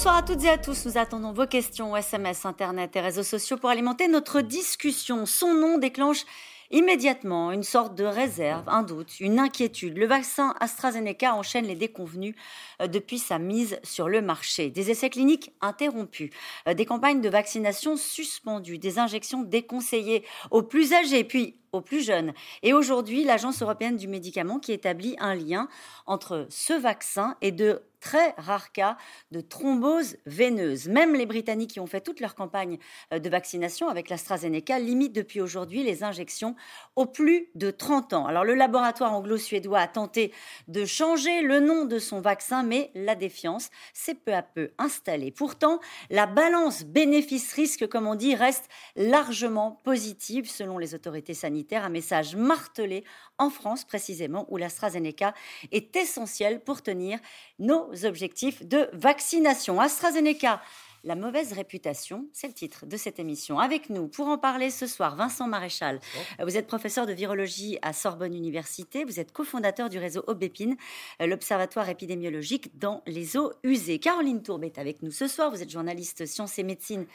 Bonsoir à toutes et à tous. Nous attendons vos questions, SMS, Internet et réseaux sociaux pour alimenter notre discussion. Son nom déclenche Immédiatement, une sorte de réserve, un doute, une inquiétude. Le vaccin AstraZeneca enchaîne les déconvenus euh, depuis sa mise sur le marché. Des essais cliniques interrompus, euh, des campagnes de vaccination suspendues, des injections déconseillées aux plus âgés, puis aux plus jeunes. Et aujourd'hui, l'Agence européenne du médicament qui établit un lien entre ce vaccin et de très rares cas de thrombose veineuse. Même les Britanniques qui ont fait toute leur campagne euh, de vaccination avec l'AstraZeneca limitent depuis aujourd'hui les injections aux plus de 30 ans. Alors le laboratoire anglo-suédois a tenté de changer le nom de son vaccin, mais la défiance s'est peu à peu installée. Pourtant, la balance bénéfice-risque, comme on dit, reste largement positive selon les autorités sanitaires. Un message martelé en France précisément, où l'AstraZeneca est essentiel pour tenir nos objectifs de vaccination. AstraZeneca, la mauvaise réputation, c'est le titre de cette émission. Avec nous, pour en parler ce soir, Vincent Maréchal. Vous êtes professeur de virologie à Sorbonne Université. Vous êtes cofondateur du réseau Obépine, l'observatoire épidémiologique dans les eaux usées. Caroline Tourbe est avec nous ce soir. Vous êtes journaliste sciences et médecine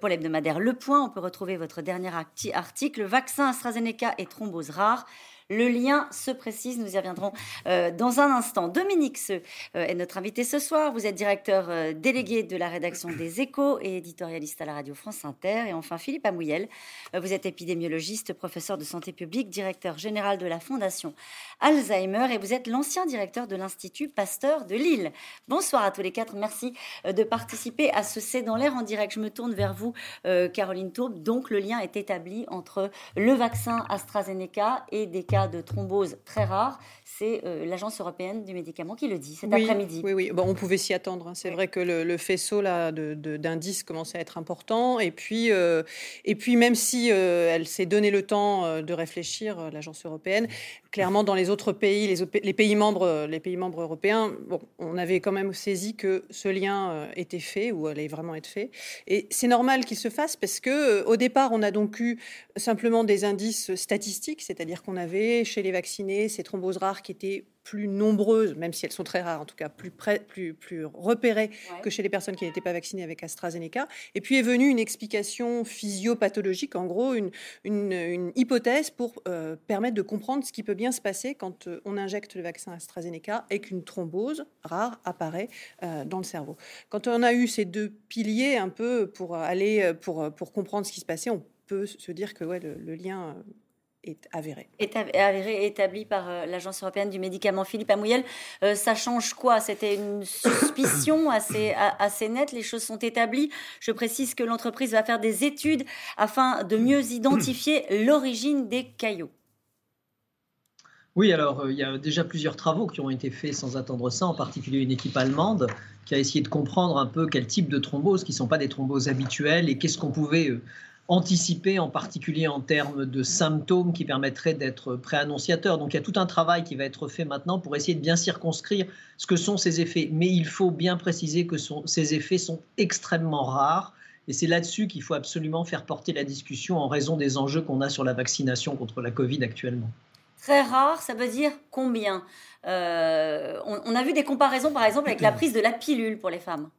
pour l'hebdomadaire Le Point. On peut retrouver votre dernier article Vaccin AstraZeneca et thrombose rare le lien se précise, nous y reviendrons euh, dans un instant. Dominique Se euh, est notre invité ce soir. Vous êtes directeur euh, délégué de la rédaction des Échos et éditorialiste à la radio France Inter. Et enfin, Philippe Amouyel, vous êtes épidémiologiste, professeur de santé publique, directeur général de la Fondation Alzheimer et vous êtes l'ancien directeur de l'Institut Pasteur de Lille. Bonsoir à tous les quatre. Merci de participer à ce C'est dans l'air en direct. Je me tourne vers vous, Caroline Tourbe. Donc, le lien est établi entre le vaccin AstraZeneca et des cas de thrombose très rare, c'est euh, l'Agence européenne du médicament qui le dit cet après-midi. Oui, oui. Bon, on pouvait s'y attendre. Hein. C'est vrai que le, faisceau là d'indices commençait à être important. Et puis, euh, et puis même si euh, elle s'est donné le temps de réfléchir, l'Agence européenne, clairement dans les autres pays, les, les, pays membres, les pays membres européens, bon, on avait quand même saisi que ce lien était fait ou allait vraiment être fait. Et c'est normal qu'il se fasse parce que au départ, on a donc eu simplement des indices statistiques, c'est-à-dire qu'on avait chez les vaccinés ces thromboses rares qui étaient plus nombreuses, même si elles sont très rares, en tout cas plus, plus, plus repérées que chez les personnes qui n'étaient pas vaccinées avec AstraZeneca. Et puis est venue une explication physiopathologique, en gros une, une, hypothèse pour euh, permettre de comprendre ce qui peut bien se passer quand euh, on injecte le vaccin AstraZeneca et qu'une thrombose rare apparaît euh, dans le cerveau. Quand on a eu ces deux piliers un peu pour aller pour, pour comprendre ce qui se passait, on peut se dire que ouais, le lien est avéré. Est avéré, établi par euh, l'Agence européenne du médicament. Philippe Amouyel, euh, ça change quoi? C'était une suspicion assez, assez nette, les choses sont établies. Je précise que l'entreprise va faire des études afin de mieux identifier l'origine des caillots. Oui, alors euh, il y a déjà plusieurs travaux qui ont été faits sans attendre ça, en particulier une équipe allemande qui a essayé de comprendre un peu quel type de thromboses, qui ne sont pas des thromboses habituelles, et qu'est-ce qu'on pouvait anticiper, en particulier en termes de symptômes qui permettraient d'être préannonciateurs. Donc il y a tout un travail qui va être fait maintenant pour essayer de bien circonscrire ce que sont ces effets. Mais il faut bien préciser que ces effets sont extrêmement rares. Et c'est là-dessus qu'il faut absolument faire porter la discussion en raison des enjeux qu'on a sur la vaccination contre la Covid actuellement. Très rare, ça veut dire combien? Euh, on, a vu des comparaisons, par exemple, avec la prise de la pilule pour les femmes.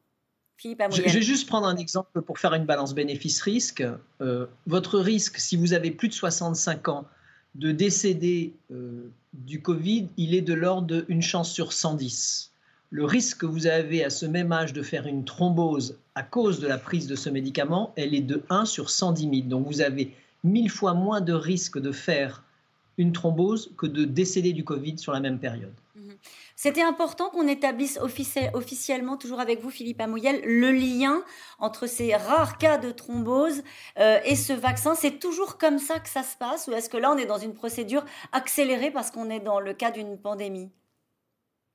Je, vais juste prendre un exemple pour faire une balance bénéfice-risque. Euh, votre risque, si vous avez plus de 65 ans, de décéder euh, du Covid, il est de l'ordre d'une chance sur 110. Le risque que vous avez à ce même âge de faire une thrombose à cause de la prise de ce médicament, elle est de 1 sur 110 000. Donc vous avez mille fois moins de risque de faire une thrombose que de décéder du Covid sur la même période. Mhm. C'était important qu'on établisse officiellement, toujours avec vous, Philippe Amouyel, le lien entre ces rares cas de thrombose euh, et ce vaccin. C'est toujours comme ça que ça se passe ou est-ce que là, on est dans une procédure accélérée parce qu'on est dans le cas d'une pandémie?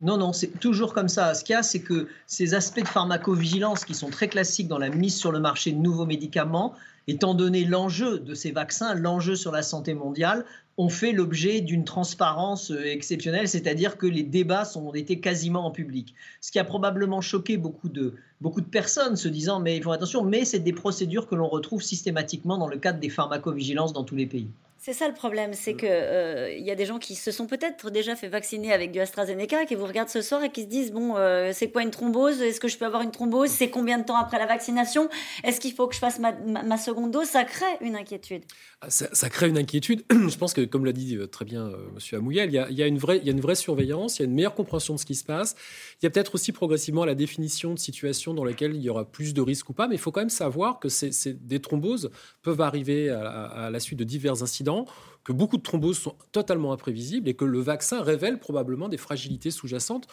Non, non, c'est toujours comme ça. Ce qu'il y a, c'est que ces aspects de pharmacovigilance qui sont très classiques dans la mise sur le marché de nouveaux médicaments, étant donné l'enjeu de ces vaccins, l'enjeu sur la santé mondiale, ont fait l'objet d'une transparence euh, exceptionnelle, c'est-à-dire que les débats ont été quasiment en public. Ce qui a probablement choqué beaucoup de, beaucoup de personnes, se disant mais ils font attention, mais c'est des procédures que l'on retrouve systématiquement dans le cadre des pharmacovigilances dans tous les pays. C'est ça le problème, c'est qu'il euh, y a des gens qui se sont peut-être déjà fait vacciner avec du AstraZeneca, qui vous regardent ce soir et qui se disent bon, euh, c'est quoi une thrombose? Est-ce que je peux avoir une thrombose? C'est combien de temps après la vaccination? Est-ce qu'il faut que je fasse ma, seconde dose? Ça crée une inquiétude. Ah, ça, crée une inquiétude. je pense que, comme l'a dit euh, très bien Monsieur Amouyel, il y, a, une vraie, il y a une vraie surveillance, il y a une meilleure compréhension de ce qui se passe. Il y a peut-être aussi progressivement la définition de situations dans lesquelles il y aura plus de risques ou pas, mais il faut quand même savoir que c'est, des thromboses peuvent arriver à, à la suite de divers incidents que beaucoup de thromboses sont totalement imprévisibles et que le vaccin révèle probablement des fragilités sous-jacentes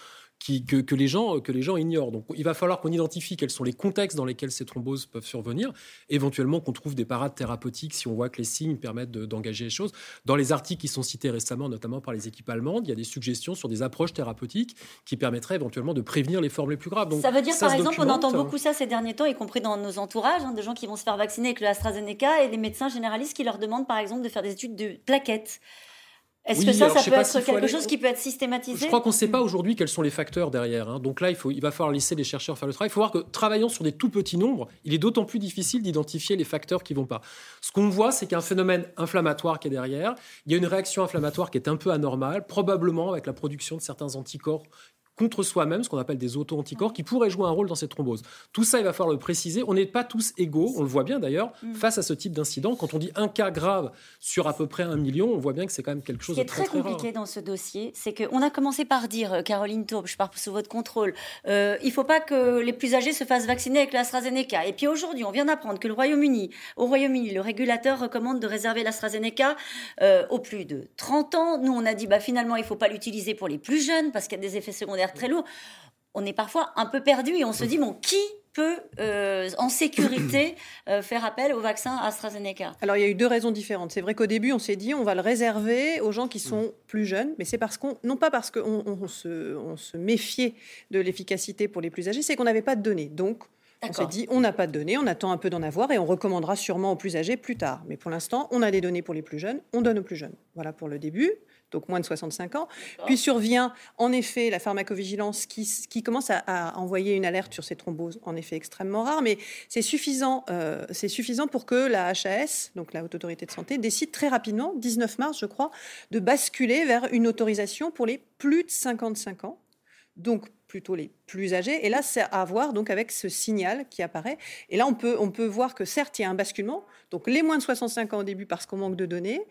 que, les gens, que les gens ignorent. Donc il va falloir qu'on identifie quels sont les contextes dans lesquels ces thromboses peuvent survenir, éventuellement qu'on trouve des parades thérapeutiques si on voit que les signes permettent d'engager les choses. Dans les articles qui sont cités récemment, notamment par les équipes allemandes, il y a des suggestions sur des approches thérapeutiques qui permettraient éventuellement de prévenir les formes les plus graves. Donc, ça veut dire par exemple, on entend beaucoup ça ces derniers temps, y compris dans nos entourages, hein, de gens qui vont se faire vacciner avec le AstraZeneca et les médecins généralistes qui leur demandent par exemple de faire des études de plaquettes. Est-ce que ça, ça peut être quelque chose qui peut être systématisé Je crois qu'on ne sait pas aujourd'hui quels sont les facteurs derrière. Hein. Donc là, il, faut, il va falloir laisser les chercheurs faire le travail. Il faut voir que travaillant sur des tout petits nombres, il est d'autant plus difficile d'identifier les facteurs qui vont pas. Ce qu'on voit, c'est qu'il y a un phénomène inflammatoire qui est derrière. Il y a une réaction inflammatoire qui est un peu anormale, probablement avec la production de certains anticorps contre soi-même, ce qu'on appelle des auto-anticorps, qui pourraient jouer un rôle dans cette thrombose. Tout ça, il va falloir le préciser. On n'est pas tous égaux, on le voit bien d'ailleurs, mm. face à ce type d'incident. Quand on dit un cas grave sur à peu près un million, on voit bien que c'est quand même quelque chose de très, très, très compliqué dans ce dossier, c'est qu'on a commencé par dire, euh, Caroline Taube, je pars sous votre contrôle, euh, il ne faut pas que les plus âgés se fassent vacciner avec l'AstraZeneca. Et puis aujourd'hui, on vient d'apprendre que le Royaume-Uni, au Royaume-Uni, le régulateur recommande de réserver l'AstraZeneca euh, aux plus de 30 ans. Nous, on a dit, bah, finalement, il ne faut pas l'utiliser pour les plus jeunes parce qu'il y a des effets secondaires très lourds on est parfois un peu perdu et on se dit, bon, qui peut euh, en sécurité euh, faire appel au vaccin AstraZeneca? Alors il y a eu deux raisons différentes. C'est vrai qu'au début on s'est dit on va le réserver aux gens qui sont plus jeunes, mais c'est parce qu'on non pas parce qu'on on se, on se méfiait de l'efficacité pour les plus âgés, c'est qu'on n'avait pas de données. Donc on s'est dit, on n'a pas de données, on attend un peu d'en avoir et on recommandera sûrement aux plus âgés plus tard. Mais pour l'instant, on a des données pour les plus jeunes, on donne aux plus jeunes. Voilà pour le début donc moins de 65 ans. Puis survient en effet la pharmacovigilance qui, qui commence à, envoyer une alerte sur ces thromboses, en effet extrêmement rares, mais c'est suffisant, euh, c'est suffisant pour que la HAS, donc la Haute Autorité de Santé, décide très rapidement, 19 mars je crois, de basculer vers une autorisation pour les plus de 55 ans. Donc plutôt les plus âgés. Et là, c'est à voir donc avec ce signal qui apparaît. Et là, on peut, on peut voir que certes, il y a un basculement. Donc les moins de 65 ans au début parce qu'on manque de données.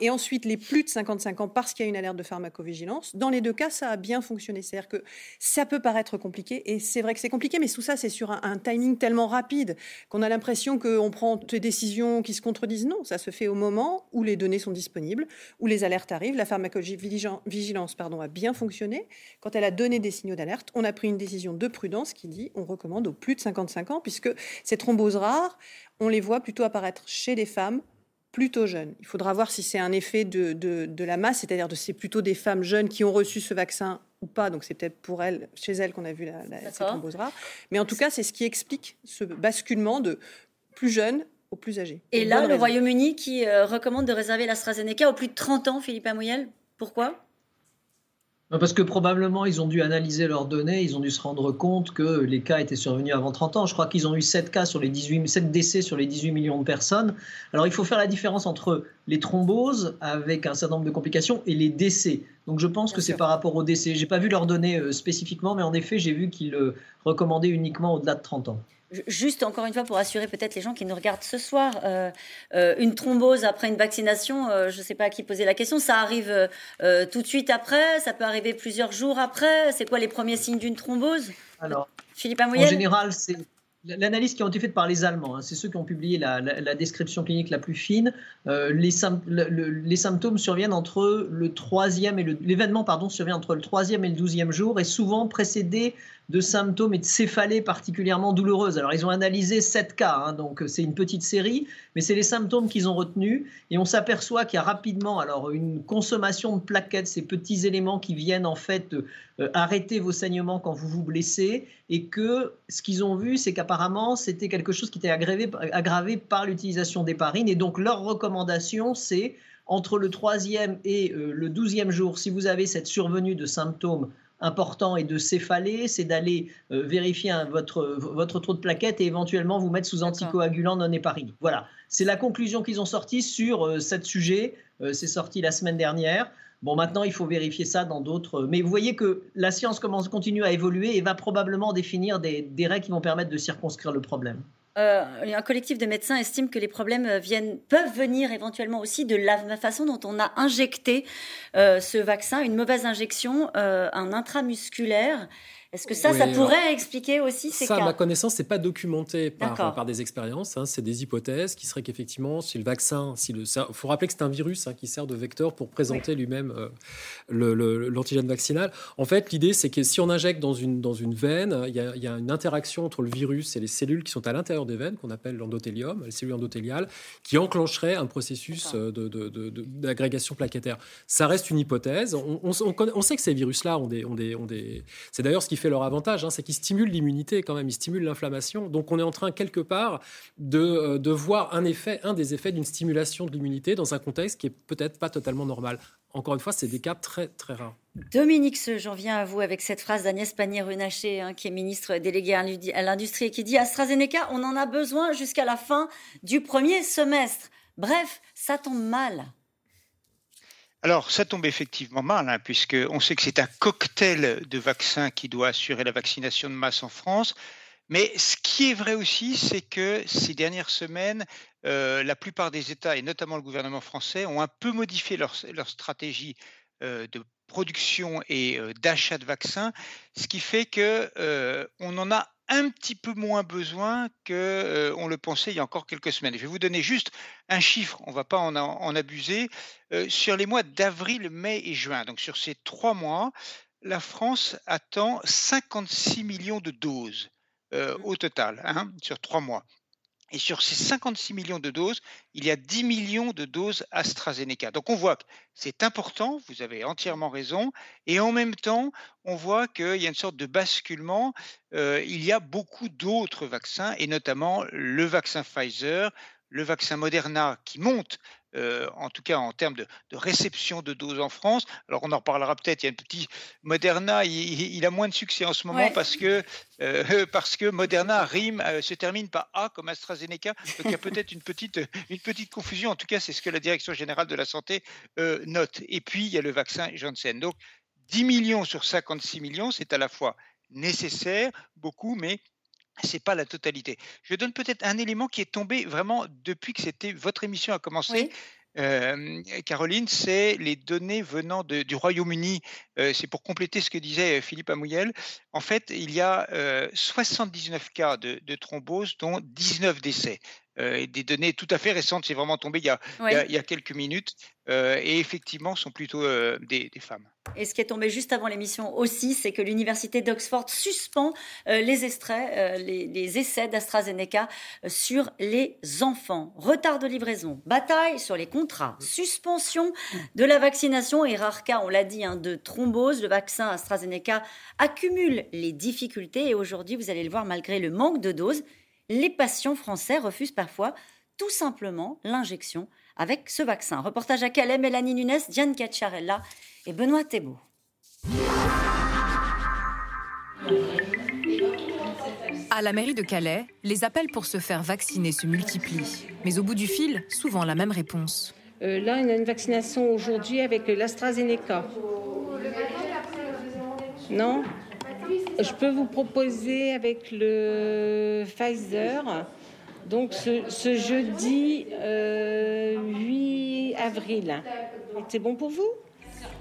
Et ensuite les plus de 55 ans parce qu'il y a une alerte de pharmacovigilance. Dans les deux cas, ça a bien fonctionné. C'est-à-dire que ça peut paraître compliqué. Et c'est vrai que c'est compliqué, mais tout ça, c'est sur un, timing tellement rapide qu'on a l'impression qu'on prend des décisions qui se contredisent. Non, ça se fait au moment où les données sont disponibles, où les alertes arrivent. La pharmacovigilance pardon, a bien fonctionné. Quand elle a donné des signaux d'alerte, on a pris une décision de prudence qui dit on recommande aux plus de 55 ans, puisque ces thromboses rares, on les voit plutôt apparaître chez des femmes plutôt jeunes. Il faudra voir si c'est un effet de, de, la masse, c'est-à-dire de c'est plutôt des femmes jeunes qui ont reçu ce vaccin ou pas. Donc c'est peut-être pour elles, chez elles qu'on a vu la, la, ces thromboses rares. Mais en tout cas, c'est ce qui explique ce basculement de plus jeunes aux plus âgés. Et là, le Royaume-Uni qui euh, recommande de réserver l'AstraZeneca aux plus de 30 ans, Philippe Amouyel. Pourquoi? Parce que probablement, ils ont dû analyser leurs données, ils ont dû se rendre compte que les cas étaient survenus avant 30 ans. Je crois qu'ils ont eu 7 cas sur les 18, 7 décès sur les 18 millions de personnes. Alors, il faut faire la différence entre les thromboses avec un certain nombre de complications et les décès. Donc, je pense que c'est par rapport aux décès. J'ai pas vu leurs données euh, spécifiquement, mais en effet, j'ai vu qu'ils le recommandaient uniquement au-delà de 30 ans. Juste encore une fois pour assurer peut-être les gens qui nous regardent ce soir, euh, euh, une thrombose après une vaccination, euh, je ne sais pas à qui poser la question, ça arrive tout de suite après, ça peut arriver plusieurs jours après. C'est quoi les premiers signes d'une thrombose? Alors, Philippe En général, c'est L'analyse qui a été faite par les Allemands, hein, c'est ceux qui ont publié la, description clinique la plus fine. les, les, symptômes surviennent entre le troisième et l'événement pardon survient entre le troisième et le douzième jour et souvent précédé de symptômes et de céphalées particulièrement douloureuses. Alors, ils ont analysé 7 cas, hein, donc c'est une petite série, mais c'est les symptômes qu'ils ont retenus. Et on s'aperçoit qu'il y a rapidement alors, une consommation de plaquettes, ces petits éléments qui viennent en fait euh, arrêter vos saignements quand vous vous blessez, et que ce qu'ils ont vu, c'est qu'apparemment, c'était quelque chose qui était aggravé, aggravé par l'utilisation d'héparine. Et donc, leur recommandation, c'est entre le troisième et euh, le douzième jour, si vous avez cette survenue de symptômes important est de céphaler, c'est d'aller vérifier votre, votre taux de plaquettes et éventuellement vous mettre sous anticoagulant non héparinique. Voilà, c'est la conclusion qu'ils ont sortie sur ce sujet. c'est sorti la semaine dernière. Bon, maintenant, il faut vérifier ça dans d'autres. Mais vous voyez que la science commence, continue à évoluer et va probablement définir des, des règles qui vont permettre de circonscrire le problème. Euh, un collectif de médecins estime que les problèmes euh, viennent, peuvent venir éventuellement aussi de la façon dont on a injecté euh, ce vaccin, une mauvaise injection, un intramusculaire. Est-ce que ça, ça pourrait expliquer aussi ces ça, cas Ça, à ma connaissance, c'est pas documenté par, par des expériences. Hein, c'est des hypothèses qui seraient qu'effectivement, si le vaccin, si le, faut rappeler que c'est un virus hein, qui sert de vecteur pour présenter lui-même euh, l'antigène vaccinal. En fait, l'idée, c'est que si on injecte dans une, dans une veine, il y, a, y, a, une interaction entre le virus et les cellules qui sont à l'intérieur des veines, qu'on appelle l'endothélium, les cellules endothéliales, qui enclencherait un processus d'agrégation de, de, plaquettaire. Ça reste une hypothèse. On, on, on sait que ces virus-là ont des, ont des, ont des... C'est d'ailleurs ce qui fait leur avantage, hein, c'est qu'ils stimulent l'immunité quand même, ils stimulent l'inflammation. Donc on est en train quelque part de, euh, de voir un effet, un des effets d'une stimulation de l'immunité dans un contexte qui est peut-être pas totalement normal. Encore une fois, c'est des cas très très rares. Dominique j'en viens à vous avec cette phrase d'Agnès Pannier-Runacher, hein, qui est ministre déléguée à l'industrie et qui dit AstraZeneca, on en a besoin jusqu'à la fin du premier semestre. Bref, ça tombe mal. Alors, ça tombe effectivement mal, hein, puisqu'on sait que c'est un cocktail de vaccins qui doit assurer la vaccination de masse en France. Mais ce qui est vrai aussi, c'est que ces dernières semaines, euh, la plupart des États, et notamment le gouvernement français, ont un peu modifié leur, stratégie euh, de production et euh, d'achat de vaccins, ce qui fait que on en a un petit peu moins besoin que euh, on le pensait il y a encore quelques semaines. Je vais vous donner juste un chiffre, on ne va pas en, en abuser. Euh, sur les mois d'avril, mai et juin, donc sur ces trois mois, la France attend 56 millions de doses euh, au total, hein, sur trois mois. Et sur ces 56 millions de doses, il y a 10 millions de doses AstraZeneca. Donc on voit que c'est important, vous avez entièrement raison, et en même temps, on voit qu'il y a une sorte de basculement. Euh, il y a beaucoup d'autres vaccins, et notamment le vaccin Pfizer, le vaccin Moderna qui monte euh, en tout cas en termes de, réception de doses en France. Alors on en reparlera peut-être. Il y a un petit Moderna, il, a moins de succès en ce moment parce que euh, parce que Moderna rime euh, se termine par A comme AstraZeneca. Donc il y a peut-être une petite une petite confusion. En tout cas, c'est ce que la direction générale de la santé note. Et puis il y a le vaccin Janssen. Donc 10 millions sur 56 millions, c'est à la fois nécessaire, beaucoup, mais c'est pas la totalité. Je donne peut-être un élément qui est tombé vraiment depuis que c'était votre émission a commencé. Caroline, c'est les données venant du Royaume-Uni. c'est pour compléter ce que disait Philippe Amouyel. En fait, il y a 79 cas de, de, thrombose, dont 19 décès. Euh, des données tout à fait récentes. C'est vraiment tombé il y a, il y a, quelques minutes. Euh, et effectivement, sont plutôt euh, des, femmes. Et ce qui est tombé juste avant l'émission aussi, c'est que l'université d'Oxford suspend les extraits, les, les, essais d'AstraZeneca sur les enfants. Retard de livraison, bataille sur les contrats, suspension de la vaccination et rare cas, on l'a dit, hein, de thrombose. Le vaccin AstraZeneca accumule les difficultés et aujourd'hui, vous allez le voir, malgré le manque de doses, les patients français refusent parfois tout simplement l'injection avec ce vaccin. Reportage à Calais, Mélanie Nunes, Diane Cacciarella et Benoît Thébault. À la mairie de Calais, les appels pour se faire vacciner se multiplient. Mais au bout du fil, souvent la même réponse. Euh, là, on a une vaccination aujourd'hui avec l'AstraZeneca. Non? Je peux vous proposer avec le Pfizer, donc ce, jeudi 8 euh, avril. C'est bon pour vous?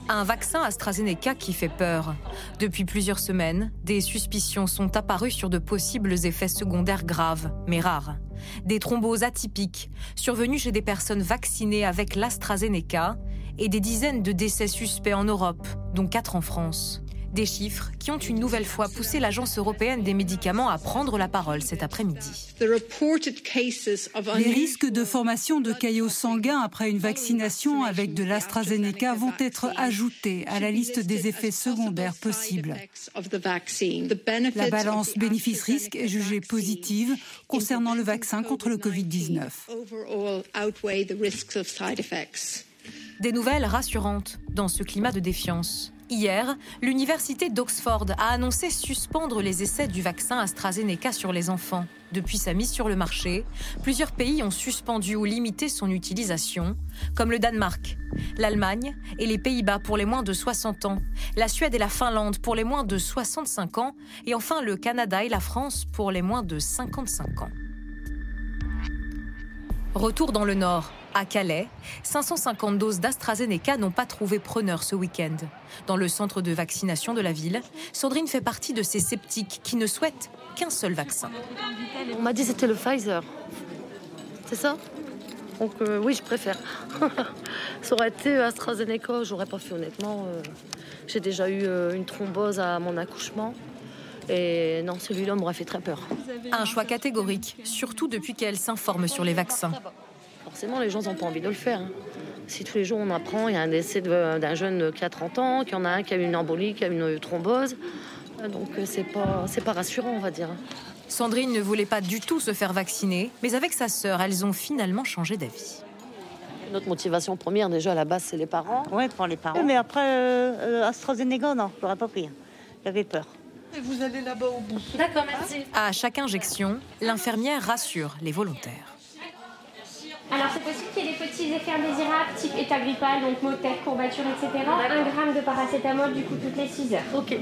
Un vaccin AstraZeneca qui fait peur. Depuis plusieurs semaines, des suspicions sont apparues sur de possibles effets secondaires graves, mais rares. Des thromboses atypiques, survenues chez des personnes vaccinées avec l'AstraZeneca, et des dizaines de décès suspects en Europe, dont quatre en France. Des chiffres qui ont une nouvelle fois poussé l'Agence européenne des médicaments à prendre la parole cet après-midi. Les risques de formation de caillots sanguins après une vaccination avec de l'AstraZeneca vont être ajoutés à la liste des effets secondaires possibles. La balance bénéfice-risque est jugée positive concernant le vaccin contre le Covid-19. Des nouvelles rassurantes dans ce climat de défiance. Hier, l'université d'Oxford a annoncé suspendre les essais du vaccin AstraZeneca sur les enfants. Depuis sa mise sur le marché, plusieurs pays ont suspendu ou limité son utilisation, comme le Danemark, l'Allemagne et les Pays-Bas pour les moins de 60 ans, la Suède et la Finlande pour les moins de 65 ans, et enfin le Canada et la France pour les moins de 55 ans. Retour dans le Nord. À Calais, 550 doses d'AstraZeneca n'ont pas trouvé preneur ce week-end. Dans le centre de vaccination de la ville, Sandrine fait partie de ces sceptiques qui ne souhaitent qu'un seul vaccin. On m'a dit que c'était le Pfizer. C'est ça? Donc euh, oui, je préfère. ça aurait été AstraZeneca, j'aurais pas fait honnêtement. Euh, j'ai déjà eu euh, une thrombose à mon accouchement. Et non, celui-là m'aurait fait très peur. Un choix catégorique, surtout depuis qu'elle s'informe sur les vaccins forcément, les gens n'ont pas envie de le faire. Hein. Si tous les jours on apprend, il y a un décès d'un jeune qui a 30 ans, qu'il y en a un qui a une embolie, qui a une thrombose, donc euh, c'est pas, pas rassurant, on va dire. Sandrine ne voulait pas du tout se faire vacciner, mais avec sa sœur, elles ont finalement changé d'avis. Notre motivation première, déjà à la base, c'est les parents. Oui, pour les parents. Mais après, euh, euh, AstraZeneca, non, je n'aurais pas pris. J'avais peur. Et vous allez là-bas au bout. D'accord, merci. À chaque injection, l'infirmière rassure les volontaires. Alors c'est possible qu'il y ait des petits effets indésirables, type état grippal, donc maux de tête, courbature, etc. Un gramme de paracétamol du coup toutes les 6 heures. Ok.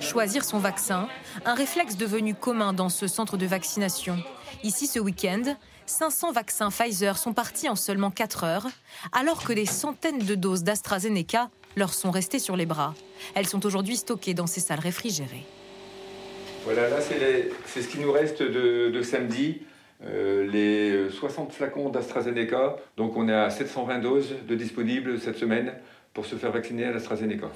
Choisir son vaccin, un réflexe devenu commun dans ce centre de vaccination. Ici ce week-end, 500 vaccins Pfizer sont partis en seulement 4 heures, alors que des centaines de doses d'AstraZeneca leur sont restées sur les bras. Elles sont aujourd'hui stockées dans ces salles réfrigérées. Voilà, là c'est ce qui nous reste de, de samedi. Euh, les 60 flacons d'AstraZeneca. Donc on est à 720 doses de disponibles cette semaine pour se faire vacciner à l'AstraZeneca.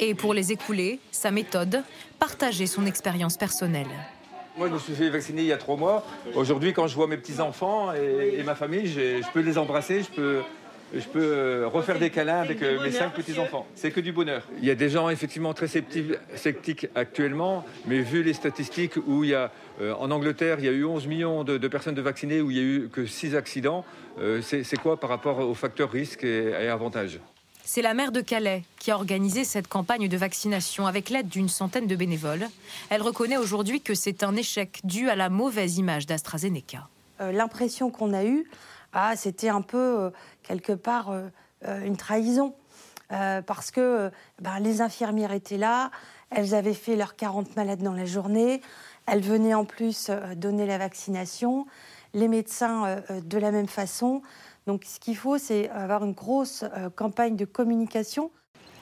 Et pour les écouler, sa méthode, partager son expérience personnelle. Moi, je me suis fait vacciner il y a trois mois. Aujourd'hui, quand je vois mes petits-enfants et, et, ma famille, je peux les embrasser, je peux, je peux euh, refaire des câlins avec euh, mes cinq petits-enfants. C'est que du bonheur. Il y a des gens effectivement très sceptiques actuellement, mais vu les statistiques où il y a, euh, en Angleterre, il y a eu 11 millions de, personnes de vaccinées, où il y a eu que 6 accidents, c'est quoi par rapport aux facteurs risques et, et avantages c'est la maire de Calais qui a organisé cette campagne de vaccination avec l'aide d'une centaine de bénévoles. Elle reconnaît aujourd'hui que c'est un échec dû à la mauvaise image d'AstraZeneca. L'impression qu'on a eue, ah, c'était un peu, euh, quelque part, euh, euh, une trahison. parce que ben, les infirmières étaient là, elles avaient fait leurs 40 malades dans la journée, elles venaient en plus donner la vaccination, les médecins de la même façon. Donc ce qu'il faut, c'est avoir une grosse campagne de communication.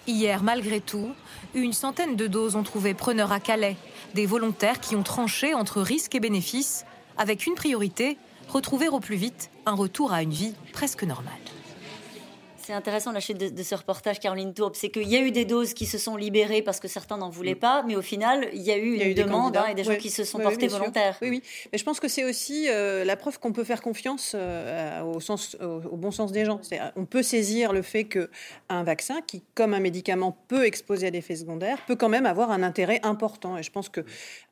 Hier, malgré tout, une centaine de doses ont trouvé preneur à Calais. Des volontaires qui ont tranché entre risques et bénéfices, avec une priorité, retrouver au plus vite un retour à une vie presque normale. C'est intéressant la chute de, ce reportage, Caroline Tourbe, c'est qu'il y a eu des doses qui se sont libérées parce que certains n'en voulaient pas, mais au final, il y a eu une demande hein, et des gens qui se sont portés volontaires. Oui, oui. Mais je pense que c'est aussi euh, la preuve qu'on peut faire confiance euh, au, sens, au, bon sens des gens. On peut saisir le fait qu'un vaccin, qui, comme un médicament, peut exposer à des effets secondaires, peut quand même avoir un intérêt important. Et je pense que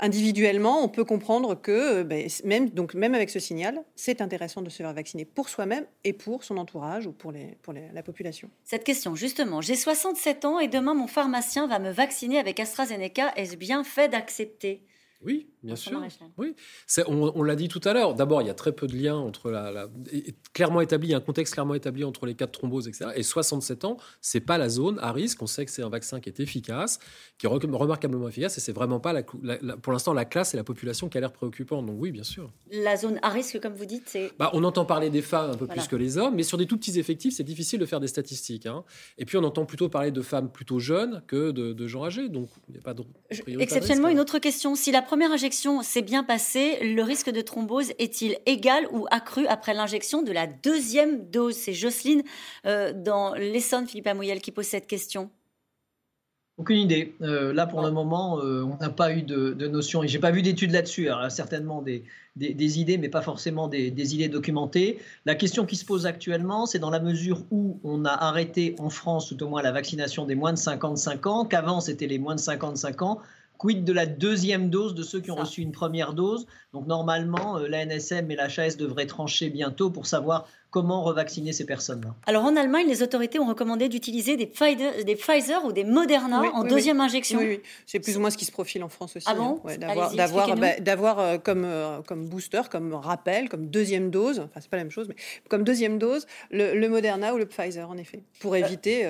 individuellement, on peut comprendre que euh, ben, même, donc, même avec ce signal, c'est intéressant de se faire vacciner pour soi-même et pour son entourage ou pour, les, pour les, la Cette question, justement, j'ai 67 ans et demain mon pharmacien va me vacciner avec AstraZeneca. Est-ce bien fait d'accepter? Oui, bien sûr. Oui. On, l'a dit tout à l'heure. D'abord, il y a très peu de liens entre la, clairement établi, un contexte clairement établi entre les cas de thrombose, etc. Et 67 ans, c'est pas la zone à risque. On sait que c'est un vaccin qui est efficace, qui est remarquablement efficace, et c'est vraiment pas la, pour l'instant la classe et la population qui a l'air préoccupante. Donc oui, bien sûr. La zone à risque, comme vous dites, c'est. Bah, on entend parler des femmes un peu plus que les hommes, mais sur des tout petits effectifs, c'est difficile de faire des statistiques. Hein. Et puis on entend plutôt parler de femmes plutôt jeunes que de, gens âgés. Donc il n'y a pas de. Exceptionnellement, hein. une autre question. Si la première injection s'est bien passée, le risque de thrombose est-il égal ou accru après l'injection de la deuxième dose? C'est Jocelyne euh, dans l'Essonne, Philippe Amouyel, qui pose cette question. Aucune idée. Euh, là, pour le moment, euh, on n'a pas eu de, de notion, et j'ai pas vu d'études là-dessus. Alors, certainement des, des, idées, mais pas forcément des, des, idées documentées. La question qui se pose actuellement, c'est dans la mesure où on a arrêté en France, tout au moins, la vaccination des moins de 55 ans, qu'avant c'était les moins de 55 ans, Quid de la deuxième dose de ceux qui ont reçu une première dose Donc normalement, euh, la NSM et la HAS devraient trancher bientôt pour savoir comment revacciner ces personnes-là. Alors en Allemagne, les autorités ont recommandé d'utiliser des Pfizer, des Pfizer ou des Moderna en deuxième injection. Oui, c'est plus ou moins ce qui se profile en France aussi. Ah bon hein. D'avoir d'avoir bah, comme, euh, comme booster, comme rappel, comme deuxième dose, enfin c'est pas la même chose, mais comme deuxième dose, le, Moderna ou le Pfizer en effet, pour euh. éviter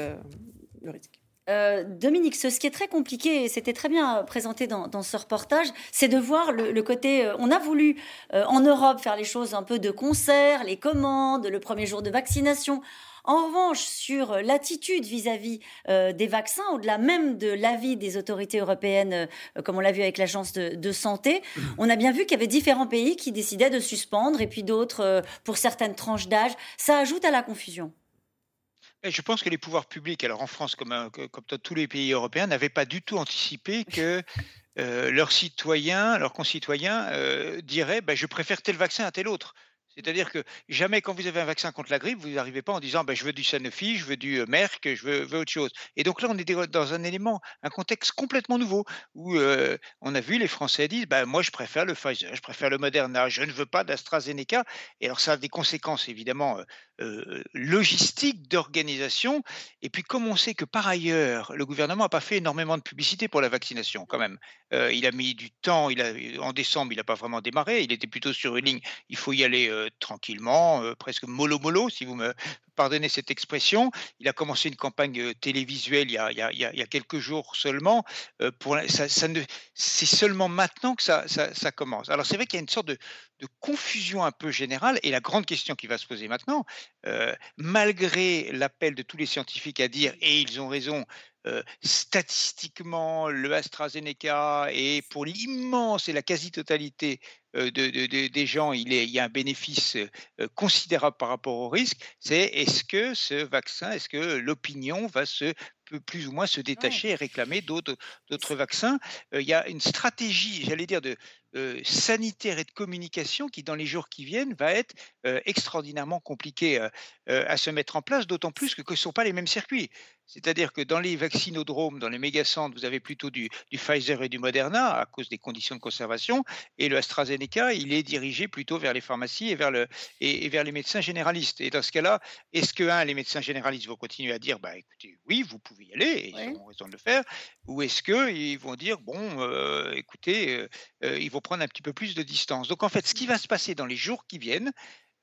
le risque. Euh, Dominique, ce, qui est très compliqué, et c'était très bien présenté dans, ce reportage, c'est de voir le, côté. Euh, on a voulu euh, en Europe faire les choses un peu de concert, les commandes, le premier jour de vaccination. En revanche, sur l'attitude vis-à-vis des vaccins, au-delà même de l'avis des autorités européennes, comme on l'a vu avec l'agence de, santé, on a bien vu qu'il y avait différents pays qui décidaient de suspendre et puis d'autres pour certaines tranches d'âge. Ça ajoute à la confusion. Je pense que les pouvoirs publics, alors en France comme, euh, comme dans tous les pays européens, n'avaient pas du tout anticipé que euh, leurs citoyens, leurs concitoyens euh, diraient bah, je préfère tel vaccin à tel autre. C'est-à-dire que jamais quand vous avez un vaccin contre la grippe, vous n'arrivez pas en disant bah, je veux du Sanofi, je veux du Merck, je veux, autre chose. Et donc là, on est dans un élément, un contexte complètement nouveau où on a vu les Français disent bah, moi je préfère le Pfizer, je préfère le Moderna, je ne veux pas d'AstraZeneca. Et alors ça a des conséquences évidemment euh, logistique, d'organisation. Et puis, comme on sait que par ailleurs, le gouvernement n'a pas fait énormément de publicité pour la vaccination, quand même. Euh, il a mis du temps. En décembre, il n'a pas vraiment démarré. Il était plutôt sur une ligne. Il faut y aller euh, tranquillement, presque mollo mollo, si vous me pardonnez cette expression. Il a commencé une campagne télévisuelle il y a, il y a, il y a quelques jours seulement. pour, ça, c'est seulement maintenant que ça, ça, commence. Alors, c'est vrai qu'il y a une sorte de, confusion un peu générale. Et la grande question qui va se poser maintenant, euh, malgré l'appel de tous les scientifiques à dire, et ils ont raison, euh, statistiquement, le AstraZeneca et pour l'immense et la quasi-totalité euh, de, des gens, il, est, il, y a un bénéfice considérable par rapport au risque, c'est est-ce que ce vaccin, est-ce que l'opinion va se plus ou moins se détacher et réclamer d'autres vaccins? il y a une stratégie, j'allais dire, de, euh, sanitaire et de communication qui, dans les jours qui viennent, va être euh, extraordinairement compliqué euh, à se mettre en place, d'autant plus que ce ne sont pas les mêmes circuits. C'est-à-dire que dans les vaccinodromes, dans les mégacentres, vous avez plutôt du, Pfizer et du Moderna à cause des conditions de conservation, et le AstraZeneca, il est dirigé plutôt vers les pharmacies et vers, le, et, vers les médecins généralistes. Et dans ce cas-là, est-ce que, un, les médecins généralistes vont continuer à dire, bah, écoutez, oui, vous pouvez y aller, et ils ont raison de le faire, ou est-ce qu'ils vont dire, bon, écoutez, ils vont prendre un petit peu plus de distance. Donc en fait, ce qui va se passer dans les jours qui viennent,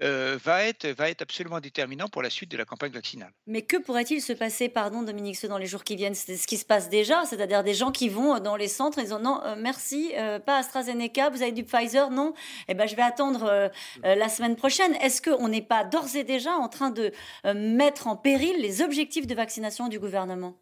euh, va, être, va être absolument déterminant pour la suite de la campagne vaccinale. Mais que pourrait-il se passer, pardon Dominique, dans les jours qui viennent? C'est ce qui se passe déjà, c'est-à-dire des gens qui vont dans les centres et disent non, euh, merci, euh, pas AstraZeneca, vous avez du Pfizer, non Eh ben, je vais attendre la semaine prochaine. Est-ce qu'on n'est pas d'ores et déjà en train de mettre en péril les objectifs de vaccination du gouvernement?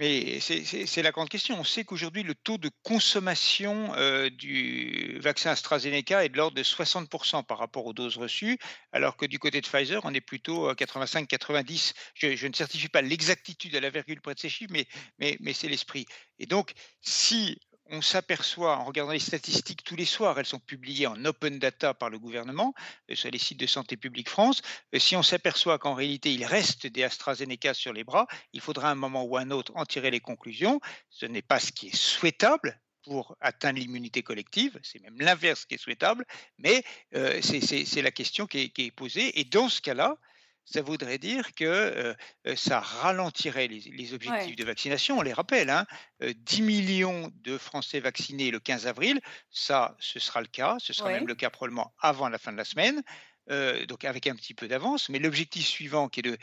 Mais c'est la grande question. On sait qu'aujourd'hui, le taux de consommation euh, du vaccin AstraZeneca est de l'ordre de 60% par rapport aux doses reçues, alors que du côté de Pfizer, on est plutôt à 85-90. Je, je, ne certifie pas l'exactitude à la virgule près de ces chiffres, mais, mais, mais c'est l'esprit. Et donc, si on s'aperçoit, en regardant les statistiques tous les soirs, elles sont publiées en open data par le gouvernement, euh, sur les sites de Santé publique France, euh, si on s'aperçoit qu'en réalité il reste des AstraZeneca sur les bras, il faudra un moment ou un autre en tirer les conclusions. Ce n'est pas ce qui est souhaitable, pour atteindre l'immunité collective, c'est même l'inverse qui est souhaitable, mais euh, c'est la question qui est, posée. Et dans ce cas-là, ça voudrait dire que ça ralentirait les, objectifs de vaccination. On les rappelle, hein, 10 millions de Français vaccinés le 15 avril, ça, ce sera le cas, ce sera même le cas probablement avant la fin de la semaine, donc avec un petit peu d'avance. Mais l'objectif suivant, qui est de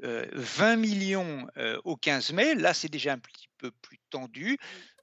20 millions au 15 mai, là, c'est déjà un petit peu plus tendu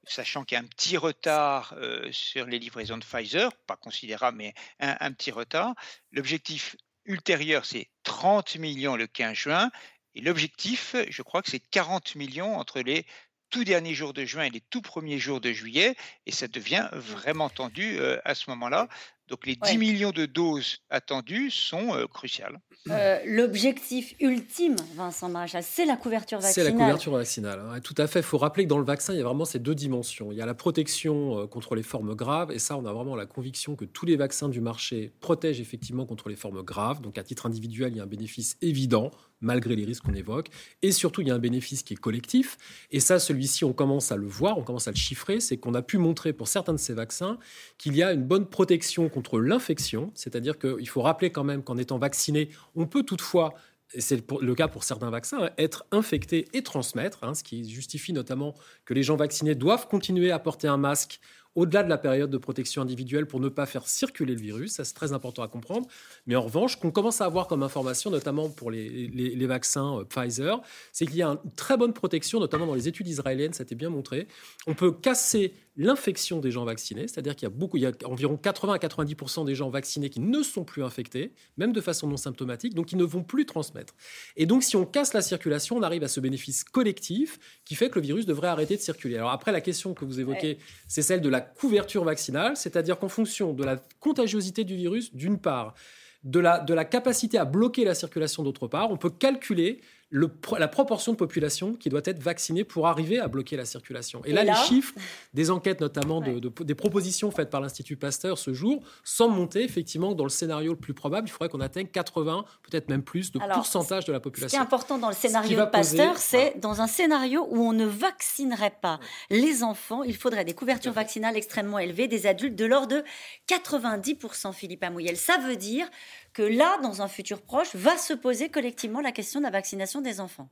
sachant qu'il y a un petit retard sur les livraisons de Pfizer, pas considérable, mais un petit retard. L'objectif ultérieur, c'est 30 millions le 15 juin. Et l'objectif, je crois que c'est 40 millions entre les tout derniers jours de juin et les tout premiers jours de juillet. Et ça devient vraiment tendu euh, à ce moment-là. Donc les 10 millions de doses attendues sont euh, cruciales. Euh, l'objectif ultime, Vincent Maréchal, c'est la couverture vaccinale. C'est la couverture vaccinale. Hein. Tout à fait. Il faut rappeler que dans le vaccin, il y a vraiment ces deux dimensions. Il y a la protection euh, contre les formes graves, et ça, on a vraiment la conviction que tous les vaccins du marché protègent effectivement contre les formes graves. Donc à titre individuel, il y a un bénéfice évident malgré les risques qu'on évoque. Et surtout, il y a un bénéfice qui est collectif. Et ça, celui-ci, on commence à le voir, on commence à le chiffrer. C'est qu'on a pu montrer pour certains de ces vaccins qu'il y a une bonne protection contre l'infection. C'est-à-dire qu'il faut rappeler quand même qu'en étant vacciné, on peut toutefois c'est le cas pour certains vaccins, hein, être infecté et transmettre, hein, ce qui justifie notamment que les gens vaccinés doivent continuer à porter un masque au-delà de la période de protection individuelle pour ne pas faire circuler le virus. Ça, c'est très important à comprendre. Mais en revanche, qu'on commence à avoir comme information, notamment pour les, vaccins euh, Pfizer, c'est qu'il y a une très bonne protection, notamment dans les études israéliennes, ça a été bien montré. On peut casser l'infection des gens vaccinés, c'est-à-dire qu'il y a beaucoup, il y a environ 80 à 90% des gens vaccinés qui ne sont plus infectés, même de façon non symptomatique, donc ils ne vont plus transmettre. Et donc, si on casse la circulation, on arrive à ce bénéfice collectif qui fait que le virus devrait arrêter de circuler. Alors après, la question que vous évoquez, c'est celle de la couverture vaccinale, c'est-à-dire qu'en fonction de la contagiosité du virus, d'une part, de la, de la capacité à bloquer la circulation d'autre part, on peut calculer la proportion de population qui doit être vaccinée pour arriver à bloquer la circulation. Et, là, les chiffres des enquêtes, notamment des propositions faites par l'Institut Pasteur ce jour, semblent monter effectivement dans le scénario le plus probable. Il faudrait qu'on atteigne 80, peut-être même plus, de pourcentage de la population. Ce qui est important dans le scénario Pasteur, c'est dans un scénario où on ne vaccinerait pas les enfants, il faudrait des couvertures vaccinales extrêmement élevées, des adultes de l'ordre de 90%, Philippe Amouyel. Ça veut dire que là, dans un futur proche, va se poser collectivement la question de la vaccination des enfants.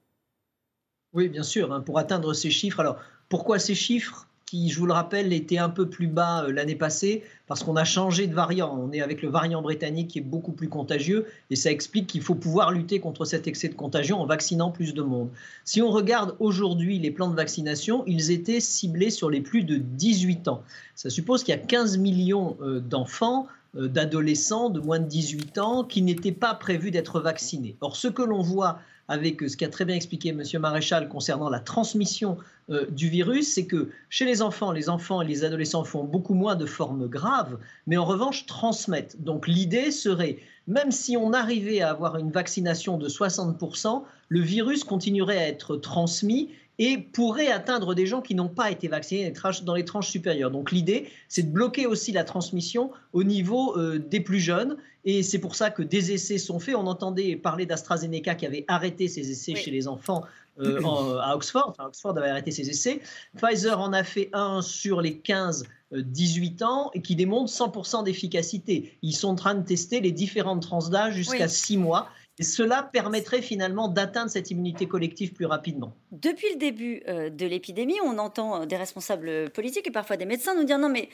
Oui, bien sûr, hein, pour atteindre ces chiffres. Alors, pourquoi ces chiffres qui, je vous le rappelle, étaient un peu plus bas euh, l'année passée? Parce qu'on a changé de variant. On est avec le variant britannique qui est beaucoup plus contagieux et ça explique qu'il faut pouvoir lutter contre cet excès de contagion en vaccinant plus de monde. Si on regarde aujourd'hui les plans de vaccination, ils étaient ciblés sur les plus de 18 ans. Ça suppose qu'il y a 15 millions euh, d'enfants d'adolescents de moins de 18 ans qui n'étaient pas prévus d'être vaccinés. Or, ce que l'on voit avec ce qu'a très bien expliqué M. Maréchal concernant la transmission euh, du virus, c'est que chez les enfants, les enfants et les adolescents font beaucoup moins de formes graves, mais en revanche transmettent. Donc l'idée serait, même si on arrivait à avoir une vaccination de 60%, le virus continuerait à être transmis et pourrait atteindre des gens qui n'ont pas été vaccinés dans les tranches supérieures. Donc l'idée, c'est de bloquer aussi la transmission au niveau euh, des plus jeunes. Et c'est pour ça que des essais sont faits. On entendait parler d'AstraZeneca qui avait arrêté ses essais chez les enfants euh, à Oxford. Enfin, Oxford avait arrêté ses essais. Pfizer en a fait un sur les 15 18 euh, ans et qui démontre 100% d'efficacité. Ils sont en train de tester les différentes tranches d'âge jusqu'à 6 mois et cela permettrait finalement d'atteindre cette immunité collective plus rapidement. Depuis le début euh, de l'épidémie, on entend euh, des responsables politiques et parfois des médecins nous dire non mais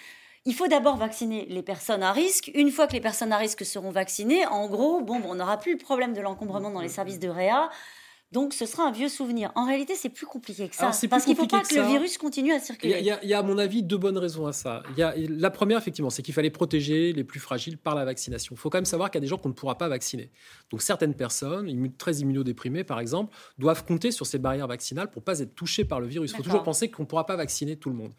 il faut d'abord vacciner les personnes à risque. Une fois que les personnes à risque seront vaccinées, en gros, bon, on n'aura plus le problème de l'encombrement dans les services de réa. Donc ce sera un vieux souvenir. En réalité, c'est plus compliqué que ça. parce qu'il ne faut pas que, le virus continue à circuler. Il y, a, à mon avis, deux bonnes raisons à ça. Y a, la première, effectivement, c'est qu'il fallait protéger les plus fragiles par la vaccination. Il faut quand même savoir qu'il y a des gens qu'on ne pourra pas vacciner. Donc certaines personnes, très immunodéprimées par exemple, doivent compter sur ces barrières vaccinales pour ne pas être touchées par le virus. Il faut toujours penser qu'on ne pourra pas vacciner tout le monde.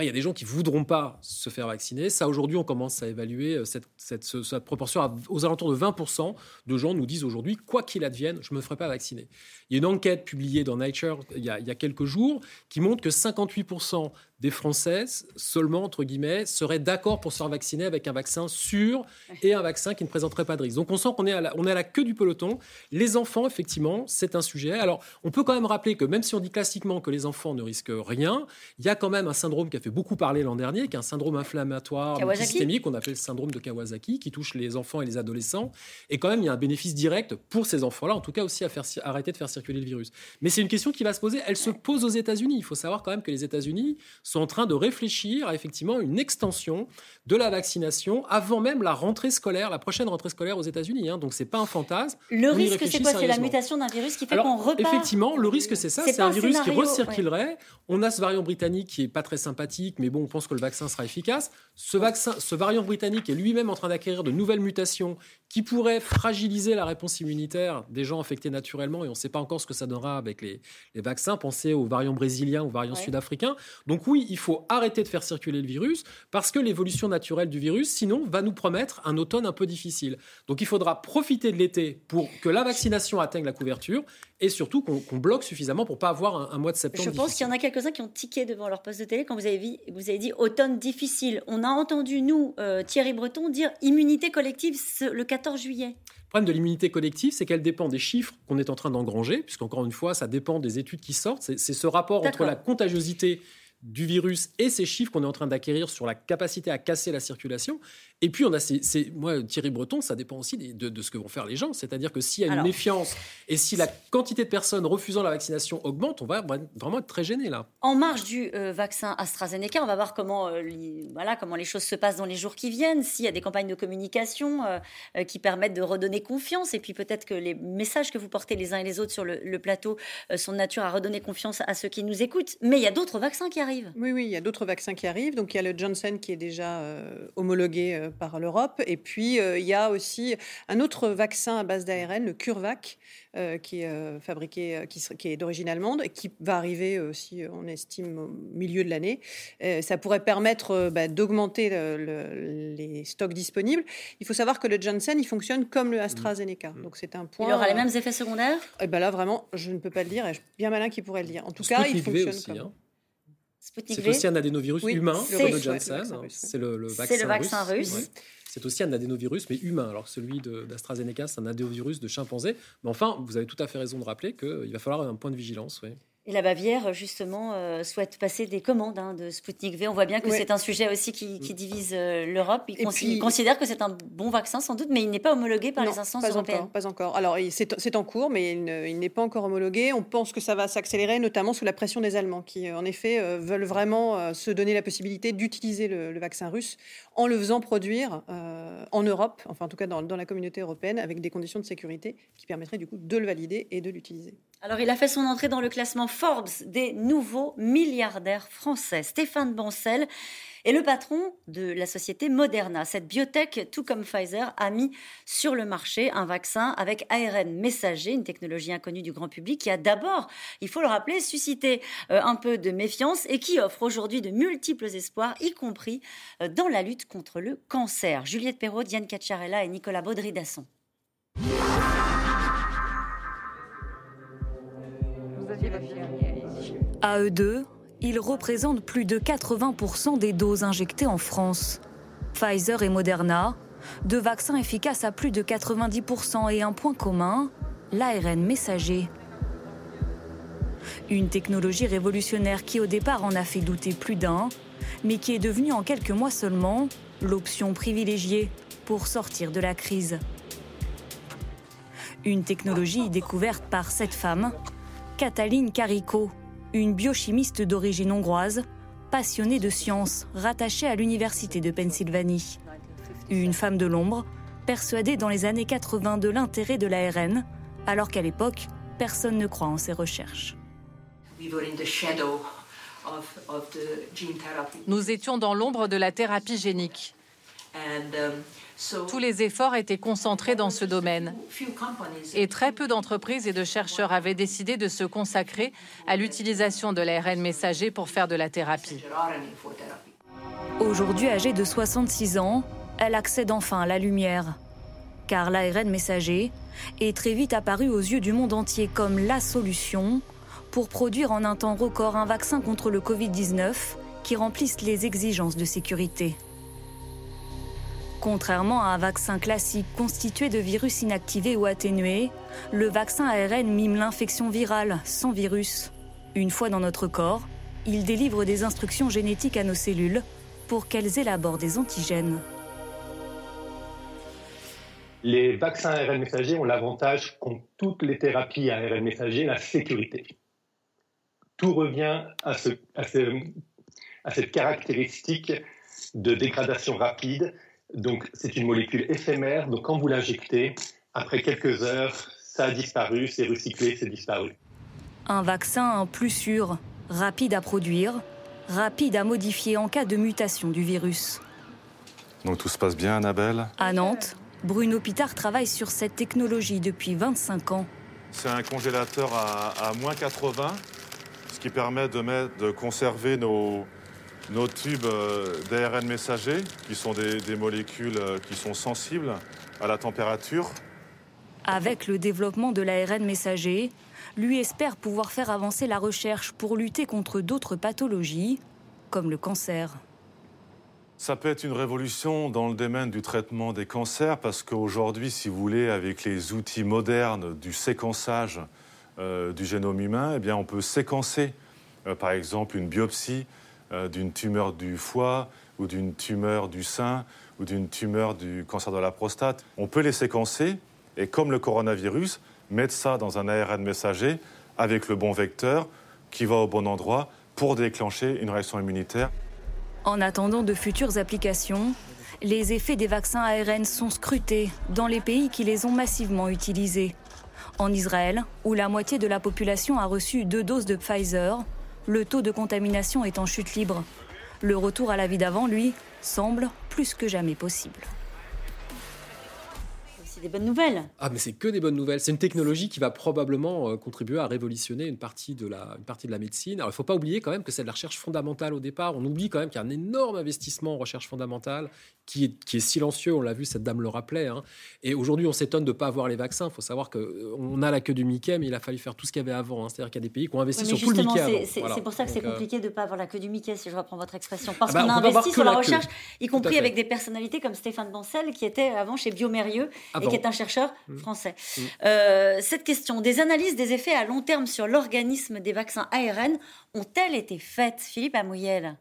Il y a des gens qui voudront pas se faire vacciner. Ça, aujourd'hui, on commence à évaluer euh, cette, proportion aux alentours de 20% de gens nous disent aujourd'hui, quoi qu'il advienne, je me ferai pas vacciner. Il y a une enquête publiée dans Nature il y a, il y a quelques jours qui montre que 58% des Françaises, seulement, entre guillemets, seraient d'accord pour se faire vacciner avec un vaccin sûr et un vaccin qui ne présenterait pas de risque. Donc on sent qu'on est, à la, on est à la queue du peloton. Les enfants, effectivement, c'est un sujet. Alors on peut quand même rappeler que même si on dit classiquement que les enfants ne risquent rien, il y a quand même un syndrome qui a fait beaucoup parler l'an dernier, qui est un syndrome inflammatoire systémique, qu'on appelle le syndrome de Kawasaki, qui touche les enfants et les adolescents. Et quand même, il y a un bénéfice direct pour ces enfants-là, en tout cas aussi à faire, arrêter de faire circuler le virus. Mais c'est une question qui va se poser. Elle se pose aux États-Unis. Il faut savoir quand même que les États-Unis sont en train de réfléchir à effectivement une extension de la vaccination avant même la rentrée scolaire, la prochaine rentrée scolaire aux États-Unis. Hein. Donc c'est pas un fantasme. Le risque, c'est quoi? C'est la mutation d'un virus qui fait qu'on repart. Effectivement, le risque c'est ça. C'est un, virus qui recirculerait. On a ce variant britannique qui est pas très sympathique, mais bon, on pense que le vaccin sera efficace. Ce vaccin, ce variant britannique est lui-même en train d'acquérir de nouvelles mutations qui pourraient fragiliser la réponse immunitaire des gens infectés naturellement. Et on ne sait pas encore ce que ça donnera avec les, vaccins. Pensez aux variants brésiliens, aux variants sud-africains. Donc oui, oui, il faut arrêter de faire circuler le virus parce que l'évolution naturelle du virus, sinon, va nous promettre un automne un peu difficile. Donc il faudra profiter de l'été pour que la vaccination atteigne la couverture et surtout qu'on bloque suffisamment pour pas avoir un, mois de septembre. Je pense qu'il y en a quelques-uns qui ont tiqué devant leur poste de télé quand vous avez, dit, vous avez dit automne difficile. On a entendu, nous, euh, Thierry Breton, dire immunité collective le 14 juillet. Le problème de l'immunité collective, c'est qu'elle dépend des chiffres qu'on est en train d'engranger, puisqu'encore une fois, ça dépend des études qui sortent. C'est ce rapport entre la contagiosité du virus et ces chiffres qu'on est en train d'acquérir sur la capacité à casser la circulation. Et puis, on a ces, moi, Thierry Breton, ça dépend aussi de, ce que vont faire les gens. C'est-à-dire que s'il y a une méfiance et si la quantité de personnes refusant la vaccination augmente, on va vraiment être très gêné là. En marge du euh, vaccin AstraZeneca, on va voir comment, euh, voilà, comment les choses se passent dans les jours qui viennent, s'il y a des campagnes de communication euh, qui permettent de redonner confiance. Et puis peut-être que les messages que vous portez les uns et les autres sur le, le plateau sont de nature à redonner confiance à ceux qui nous écoutent. Mais il y a d'autres vaccins qui arrivent. Oui, oui, il y a d'autres vaccins qui arrivent. Donc il y a le Johnson qui est déjà homologué par l'Europe. Et puis, euh, il y a aussi un autre vaccin à base d'ARN, le CureVac, euh, qui est euh, fabriqué, qui, qui est d'origine allemande, qui va arriver aussi, on estime, au milieu de l'année. ça pourrait permettre bah, d'augmenter les stocks disponibles. Il faut savoir que le Janssen, il fonctionne comme le AstraZeneca. Mmh. Donc c'est un point. Il aura les mêmes effets secondaires? Et eh ben là, vraiment, je ne peux pas le dire. Et bien malin qui pourrait le dire. En tout cas, il fonctionne aussi, comme. Hein. C'est aussi un adénovirus humain, le Janssen. C'est le, vaccin, russe. C'est aussi un adénovirus, mais humain. Alors que celui d'AstraZeneca, c'est un adénovirus de chimpanzé. Mais enfin, vous avez tout à fait raison de rappeler qu'il va falloir un point de vigilance. Oui. Et la Bavière, justement, euh, souhaite passer des commandes hein, de Sputnik V. On voit bien que c'est un sujet aussi qui, divise euh, l'Europe. Il, considère que c'est un bon vaccin, sans doute, mais il n'est pas homologué par les instances pas européennes. Encore, pas encore. Alors, c'est en cours, mais il n'est pas encore homologué. On pense que ça va s'accélérer, notamment sous la pression des Allemands, qui, euh, en effet, veulent vraiment se donner la possibilité d'utiliser le, vaccin russe en le faisant produire en Europe, enfin, en tout cas dans, dans la communauté européenne, avec des conditions de sécurité qui permettraient, du coup, de le valider et de l'utiliser. Alors, il a fait son entrée dans le classement Forbes des nouveaux milliardaires français. Stéphane Bancel est le patron de la société Moderna. Cette biotech, tout comme Pfizer, a mis sur le marché un vaccin avec ARN messager, une technologie inconnue du grand public qui a d'abord, il faut le rappeler, suscité euh, un peu de méfiance et qui offre aujourd'hui de multiples espoirs, y compris euh, dans la lutte contre le cancer. Juliette Perrault, Diane Cacciarella et Nicolas Baudry-Dasson. À eux deux, ils représentent plus de 80% des doses injectées en France. Pfizer et Moderna, deux vaccins efficaces à plus de 90% et un point commun, l'ARN messager. Une technologie révolutionnaire qui au départ en a fait douter plus d'un, mais qui est devenue en quelques mois seulement l'option privilégiée pour sortir de la crise. Une technologie découverte par cette femme Cataline Carico, une biochimiste d'origine hongroise, passionnée de sciences, rattachée à l'Université de Pennsylvanie. Une femme de l'ombre, persuadée dans les années 80 de l'intérêt de l'ARN, alors qu'à l'époque, personne ne croit en ses recherches. Nous étions dans l'ombre de la thérapie génique. Tous les efforts étaient concentrés dans ce domaine. Et très peu d'entreprises et de chercheurs avaient décidé de se consacrer à l'utilisation de l'ARN messager pour faire de la thérapie. Aujourd'hui âgée de 66 ans, elle accède enfin à la lumière. Car l'ARN messager est très vite apparu aux yeux du monde entier comme la solution pour produire en un temps record un vaccin contre le Covid-19 qui remplisse les exigences de sécurité. Contrairement à un vaccin classique constitué de virus inactivés ou atténués, le vaccin ARN mime l'infection virale sans virus. Une fois dans notre corps, il délivre des instructions génétiques à nos cellules pour qu'elles élaborent des antigènes. Les vaccins ARN messagers ont l'avantage qu'ont toutes les thérapies ARN messager, la sécurité. Tout revient à cette caractéristique de dégradation rapide donc, c'est une molécule éphémère. Donc, quand vous l'injectez, après quelques heures, ça a disparu, c'est recyclé, c'est disparu. Un vaccin plus sûr, rapide à produire, rapide à modifier en cas de mutation du virus. Donc tout se passe bien, Annabelle? À Nantes, Bruno Pitard travaille sur cette technologie depuis 25 ans. C'est un congélateur à, moins 80, ce qui permet de, mettre, de conserver nos, nos tubes euh, d'ARN messager, qui sont des, molécules euh, qui sont sensibles à la température. Avec le développement de l'ARN messager, lui espère pouvoir faire avancer la recherche pour lutter contre d'autres pathologies, comme le cancer. Ça peut être une révolution dans le domaine du traitement des cancers parce qu'aujourd'hui, si vous voulez, avec les outils modernes du séquençage euh, du génome humain, eh bien, on peut séquencer, par exemple, une biopsie euh, d'une tumeur du foie ou d'une tumeur du sein ou d'une tumeur du cancer de la prostate. On peut les séquencer et comme le coronavirus, mettre ça dans un ARN messager avec le bon vecteur qui va au bon endroit pour déclencher une réaction immunitaire. En attendant de futures applications, les effets des vaccins ARN sont scrutés dans les pays qui les ont massivement utilisés. En Israël, où la moitié de la population a reçu deux doses de Pfizer, le taux de contamination est en chute libre. Le retour à la vie d'avant, lui, semble plus que jamais possible des bonnes nouvelles. Ah, mais c'est que des bonnes nouvelles. C'est une technologie qui va probablement euh, contribuer à révolutionner une partie, de la, une partie de la médecine. Alors, il ne faut pas oublier quand même que c'est de la recherche fondamentale au départ. On oublie quand même qu'il y a un énorme investissement en recherche fondamentale qui est, qui est silencieux. On l'a vu, cette dame le rappelait. Hein. Et aujourd'hui, on s'étonne de ne pas avoir les vaccins. Il faut savoir qu'on euh, a la queue du Mickey, mais il a fallu faire tout ce qu'il y avait avant. Hein. C'est-à-dire qu'il y a des pays qui ont investi sur tout le Mickey. C'est pour ça que c'est euh, compliqué de ne pas avoir la queue du Mickey, si je reprends votre expression. Parce ah bah, qu'on a investi sur la, recherche, y compris avec des personnalités comme Stéphane Bancel, qui était avant chez Biomérieux et qui est un chercheur Mmh. français. Mmh. Euh, cette question, des analyses des effets à long terme sur l'organisme des vaccins ARN ont-elles été faites, Philippe Amouyel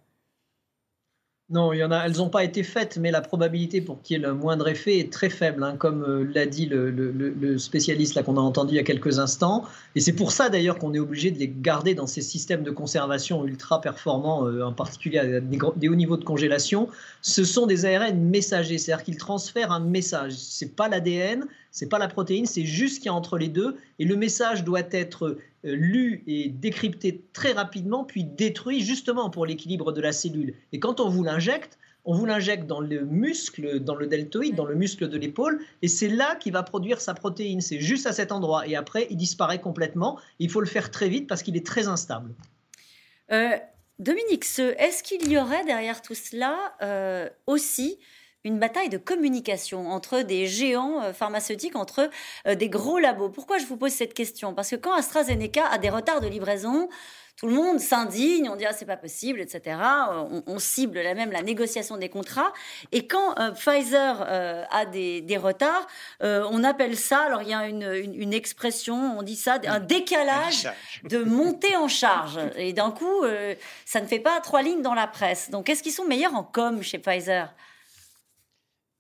non, il y en a, elles n'ont pas été faites, mais la probabilité pour qu'il y ait le moindre effet est très faible, hein, comme euh, l'a dit le, spécialiste qu'on a entendu il y a quelques instants. Et c'est pour ça d'ailleurs qu'on est obligé de les garder dans ces systèmes de conservation ultra performants, euh, en particulier à des, hauts niveaux de congélation. Ce sont des ARN messagers, c'est-à-dire qu'ils transfèrent un message. C'est pas l'ADN, c'est pas la protéine, c'est juste qu'il y a entre les deux. Et le message doit être lu et décrypté très rapidement, puis détruit justement pour l'équilibre de la cellule. Et quand on vous l'injecte, on vous l'injecte dans le muscle, dans le deltoïde, dans le muscle de l'épaule, et c'est là qu'il va produire sa protéine. C'est juste à cet endroit. Et après, il disparaît complètement. Il faut le faire très vite parce qu'il est très instable. Euh, Dominique, est-ce qu'il y aurait derrière tout cela euh, aussi une bataille de communication entre des géants euh, pharmaceutiques, entre euh, des gros labos. Pourquoi je vous pose cette question? Parce que quand AstraZeneca a des retards de livraison, tout le monde s'indigne, on dit ah, c'est pas possible, etc. On, cible la même la négociation des contrats. Et quand euh, Pfizer a des, retards, on appelle ça, alors il y a une, expression, on dit ça, un décalage de montée en charge. Et d'un coup, ça ne fait pas trois lignes dans la presse. Donc, est-ce qu'ils sont meilleurs en com chez Pfizer?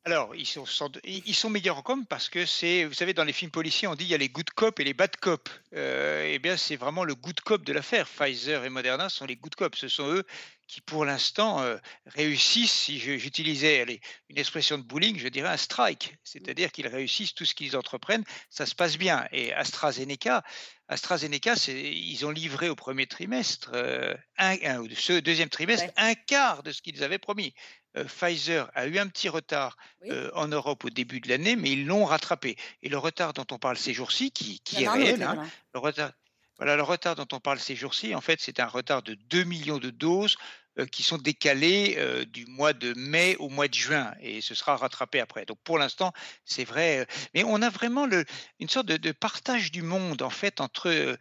Alors, ils sont, ils sont meilleurs en com parce que c'est, vous savez, dans les films policiers, on dit il y a les good cops et les bad cops. Euh, eh bien, c'est vraiment le good cop de l'affaire. Pfizer et Moderna sont les good cops. Ce sont eux qui, pour l'instant, euh, réussissent. Si j'utilisais une expression de bowling, je dirais un strike, c'est-à-dire qu'ils réussissent tout ce qu'ils entreprennent, ça se passe bien. Et AstraZeneca, AstraZeneca, ils ont livré au premier trimestre, euh, un, ce deuxième trimestre, un quart de ce qu'ils avaient promis. Euh, Pfizer a eu un petit retard euh, en Europe au début de l'année, mais ils l'ont rattrapé. Et le retard dont on parle ces jours-ci, qui, est réel, hein, le retard, voilà, le retard dont on parle ces jours-ci, en fait, c'est un retard de 2 millions de doses euh, qui sont décalées du mois de mai au mois de juin, et ce sera rattrapé après. Donc pour l'instant, c'est vrai, mais on a vraiment le, une sorte de, partage du monde en fait entre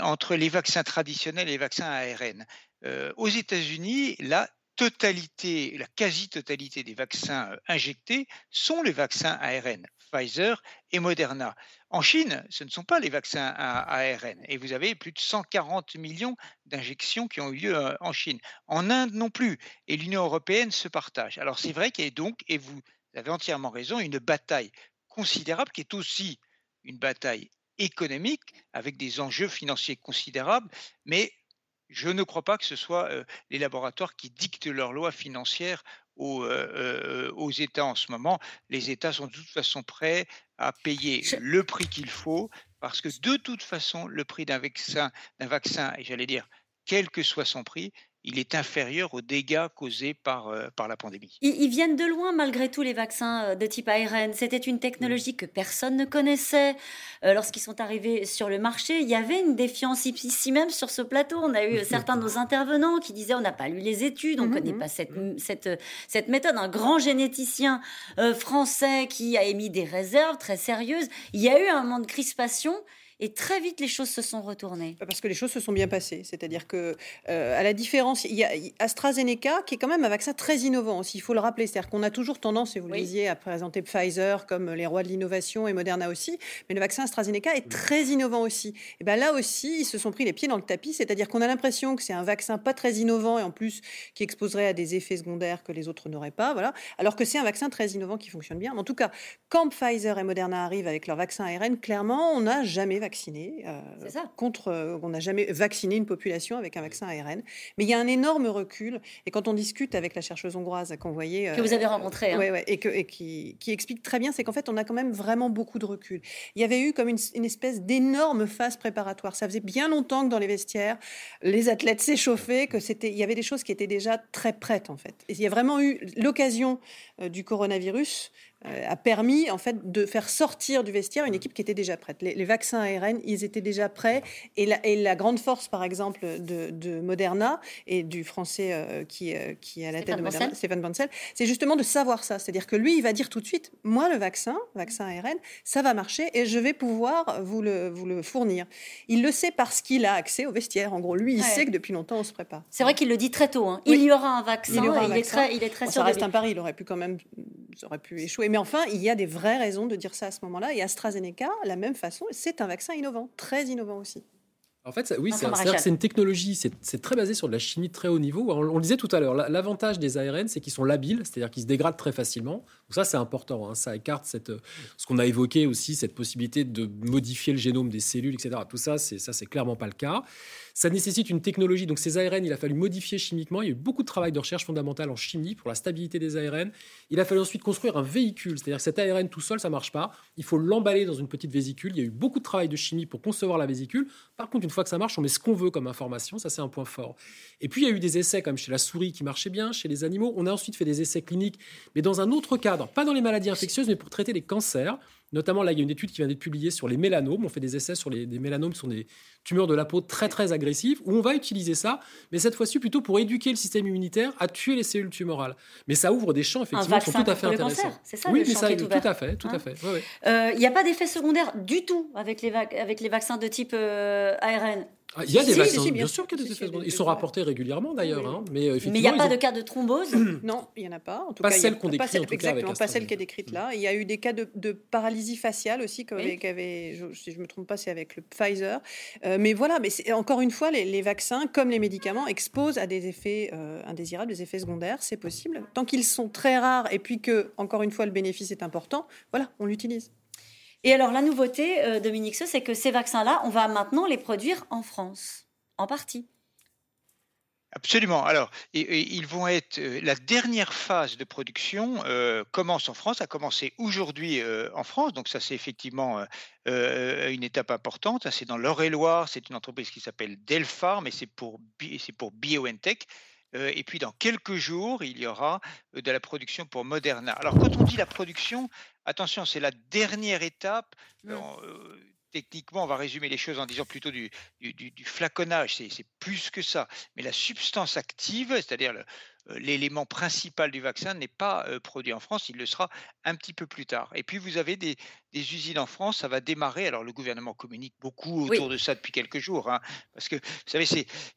entre les vaccins traditionnels et les vaccins ARN. aux États-Unis, là, la quasi-totalité des vaccins euh, injectés sont les vaccins ARN, Pfizer et Moderna. En Chine, ce ne sont pas les vaccins ARN. Et vous avez plus de 140 millions d'injections qui ont eu lieu euh, en Chine. En Inde non plus. Et l'Union européenne se partage. Alors c'est vrai qu'il y a donc, et vous avez entièrement raison, une bataille considérable qui est aussi une bataille économique avec des enjeux financiers considérables, mais je ne crois pas que ce soit les laboratoires qui dictent leurs lois financières aux, États en ce moment. Les États sont de toute façon prêts à payer le prix qu'il faut parce que de toute façon, le prix d'un vaccin, d'un vaccin, et j'allais dire, quel que soit son prix, il est inférieur aux dégâts causés par, par la pandémie. Ils, viennent de loin malgré tout les vaccins de type ARN. C'était une technologie que personne ne connaissait. Lorsqu'ils sont arrivés sur le marché, il y avait une défiance ici même sur ce plateau. On a eu certains de nos intervenants qui disaient on n'a pas lu les études, on ne mmh, connaît mmh. pas cette, cette, cette méthode. Un grand généticien français qui a émis des réserves très sérieuses. Il y a eu un moment de crispation et très vite, les choses se sont retournées. Parce que les choses se sont bien passées. C'est-à-dire que, euh, à la différence, il y a AstraZeneca, qui est quand même un vaccin très innovant aussi, il faut le rappeler. C'est-à-dire qu'on a toujours tendance, et vous le disiez, à présenter Pfizer comme les rois de l'innovation et Moderna aussi. Mais le vaccin AstraZeneca est très innovant aussi. Et bien là aussi, ils se sont pris les pieds dans le tapis. C'est-à-dire qu'on a l'impression que c'est un vaccin pas très innovant et en plus qui exposerait à des effets secondaires que les autres n'auraient pas. Voilà. Alors que c'est un vaccin très innovant qui fonctionne bien. En tout cas, quand Pfizer et Moderna arrivent avec leur vaccin ARN, clairement, on n'a jamais Euh, contre, euh, on n'a jamais vacciné une population avec un vaccin ARN. Mais il y a un énorme recul. Et quand on discute avec la chercheuse hongroise qu'on voyait. que vous avez rencontrée. Hein. Ouais, et, que, et qui, qui, explique très bien, c'est qu'en fait, on a quand même vraiment beaucoup de recul. Il y avait eu comme une, une espèce d'énorme phase préparatoire. Ça faisait bien longtemps que dans les vestiaires, les athlètes s'échauffaient, que c'était, il y avait des choses qui étaient déjà très prêtes, en fait. Et il y a vraiment eu l'occasion euh, du coronavirus euh, a permis en fait de faire sortir du vestiaire une équipe qui était déjà prête. Les, vaccins ARN, ils étaient déjà prêts. Et la, et la grande force, par exemple, de, Moderna et du français euh, qui, euh, qui est à la tête de Moderna, Stéphane Bancel, c'est justement de savoir ça. C'est-à-dire que lui, il va dire tout de suite, moi, le vaccin, vaccin ARN, ça va marcher et je vais pouvoir vous le, vous le fournir. Il le sait parce qu'il a accès au vestiaire. En gros, lui, il sait que depuis longtemps, on se prépare. C'est vrai qu'il le dit très tôt. Hein. Il y aura un vaccin. Il, Est très, il est très Ça reste un pari. Il aurait pu quand même, ça aurait pu échouer. Mais enfin, il y a des vraies raisons de dire ça à ce moment-là. Et AstraZeneca, la même façon, c'est un vaccin innovant, très innovant aussi. En fait, oui, c'est une technologie, c'est très basé sur de la chimie de très haut niveau. On, le disait tout à l'heure, l'avantage des ARN, c'est qu'ils sont labiles, c'est-à-dire qu'ils se dégradent très facilement. Donc ça, c'est important. Hein. Ça écarte cette, ce qu'on a évoqué aussi, cette possibilité de modifier le génome des cellules, etc. Tout ça, c'est ça, c'est clairement pas le cas. Ça nécessite une technologie. Donc ces ARN, il a fallu modifier chimiquement. Il y a eu beaucoup de travail de recherche fondamentale en chimie pour la stabilité des ARN. Il a fallu ensuite construire un véhicule. C'est-à-dire que cet ARN tout seul, ça marche pas. Il faut l'emballer dans une petite vésicule. Il y a eu beaucoup de travail de chimie pour concevoir la vésicule. Par contre, une fois que ça marche, on met ce qu'on veut comme information. Ça, c'est un point fort. Et puis, il y a eu des essais comme chez la souris qui marchaient bien, chez les animaux. On a ensuite fait des essais cliniques, mais dans un autre cadre. Pas dans les maladies infectieuses, mais pour traiter les cancers. Notamment, là, il y a une étude qui vient d'être publiée sur les mélanomes. On fait des essais sur les des mélanomes, qui sont des tumeurs de la peau très très agressives, où on va utiliser ça, mais cette fois-ci plutôt pour éduquer le système immunitaire à tuer les cellules tumorales. Mais ça ouvre des champs effectivement qui sont tout à fait intéressants. C'est ça, oui, mais ça, tout à fait, tout à hein fait. Euh, il n'y a pas d'effet secondaire du tout avec les, avec les vaccins de type euh, ARN. Ah, il y a des vaccins, bien, sûr qu'il y a des effets secondaires. Ils sont rapportés régulièrement d'ailleurs, hein, mais euh, il n'y a pas de cas de thrombose Non, il n'y en a pas. En tout pas celle qu'on décrit, en tout exactement, pas celle qui est décrite là. Il y a eu des cas de, paralysie faciale aussi, qu'avait, si je ne me trompe pas, c'est avec le Pfizer. Euh, mais voilà, mais encore une fois, les, vaccins, comme les médicaments, exposent à des effets euh, indésirables, des effets secondaires. C'est possible. Tant qu'ils sont très rares et puis que, encore une fois, le bénéfice est important, voilà, on l'utilise. Et alors la nouveauté, euh, Dominique c'est que ces vaccins-là, on va maintenant les produire en France, en partie. Absolument. Alors, ils vont être. Euh, la dernière phase de production euh, commence en France, a commencé aujourd'hui en France. Donc, ça, c'est effectivement une étape importante. C'est dans l'Eure-et-Loire. C'est une entreprise qui s'appelle Delpharm mais c'est pour, pour BioNTech. Et puis, dans quelques jours, il y aura de la production pour Moderna. Alors, quand on dit la production, Attention, c'est la dernière étape. Mmh. Euh, techniquement, on va résumer les choses en disant plutôt du, flaconnage, c'est plus que ça. Mais la substance active, c'est-à-dire euh, l'élément principal du vaccin, n'est pas euh, produit en France, il le sera un petit peu plus tard. Et puis, vous avez des, usines en France, ça va démarrer. Alors, le gouvernement communique beaucoup autour de ça depuis quelques jours, hein, parce que, vous savez,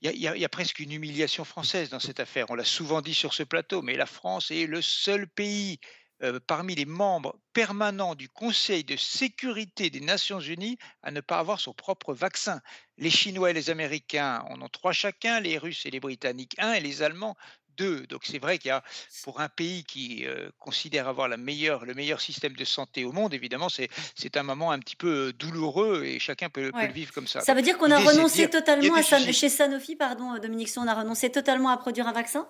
il y, y, a presque une humiliation française dans cette affaire. On l'a souvent dit sur ce plateau, mais la France est le seul pays euh, parmi les membres permanents du Conseil de sécurité des Nations Unies à ne pas avoir son propre vaccin. Les Chinois et les Américains en ont trois chacun, les Russes et les Britanniques un, et les Allemands deux. Donc c'est vrai qu'il y a, pour un pays qui euh, considère avoir la meilleure, le meilleur système de santé au monde, évidemment, c'est, un moment un petit peu douloureux et chacun peut, le vivre comme ça. Ça veut dire qu'on a renoncé totalement à chez Sanofi, pardon Dominique, on a renoncé totalement à produire un vaccin?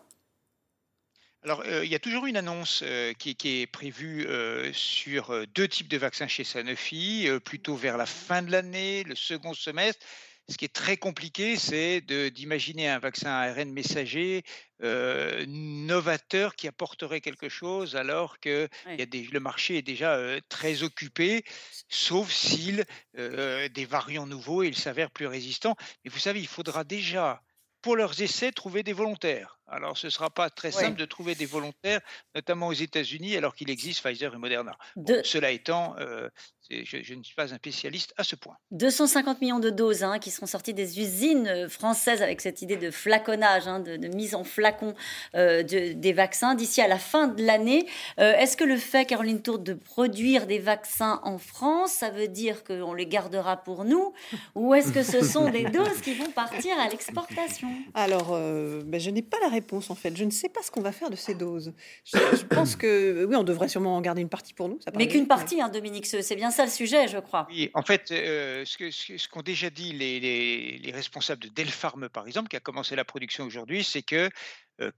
Alors, euh, il y a toujours une annonce euh, qui, est prévue euh, sur deux types de vaccins chez Sanofi, plutôt vers la fin de l'année, le second semestre. Ce qui est très compliqué, c'est d'imaginer un vaccin ARN messager euh, novateur qui apporterait quelque chose alors que y a des, le marché est déjà euh, très occupé, sauf s'il euh, des variants nouveaux et il s'avère plus résistant. Mais vous savez, il faudra déjà pour leurs essais, trouver des volontaires. Alors, ce ne sera pas très simple de trouver des volontaires, notamment aux États-Unis, alors qu'il existe Pfizer et Moderna. cela étant, euh, je, ne suis pas un spécialiste à ce point. 250 millions de doses hein, qui seront sorties des usines euh, françaises avec cette idée de flaconnage, hein, de, mise en flacon euh, des vaccins d'ici à la fin de l'année. Est-ce que le fait, Caroline Tour, de produire des vaccins en France, ça veut dire qu'on les gardera pour nous Ou est-ce que ce sont des doses qui vont partir à l'exportation? Alors, ben, je n'ai pas la réponse en fait. Je ne sais pas ce qu'on va faire de ces doses. Je, pense que oui, on devrait sûrement en garder une partie pour nous. Mais qu'une partie, hein, Dominique, c'est bien ça le sujet, je crois. Oui, en fait, euh, ce qu'ont déjà dit les, les, les, responsables de Delpharme, par exemple, qui a commencé la production aujourd'hui, c'est que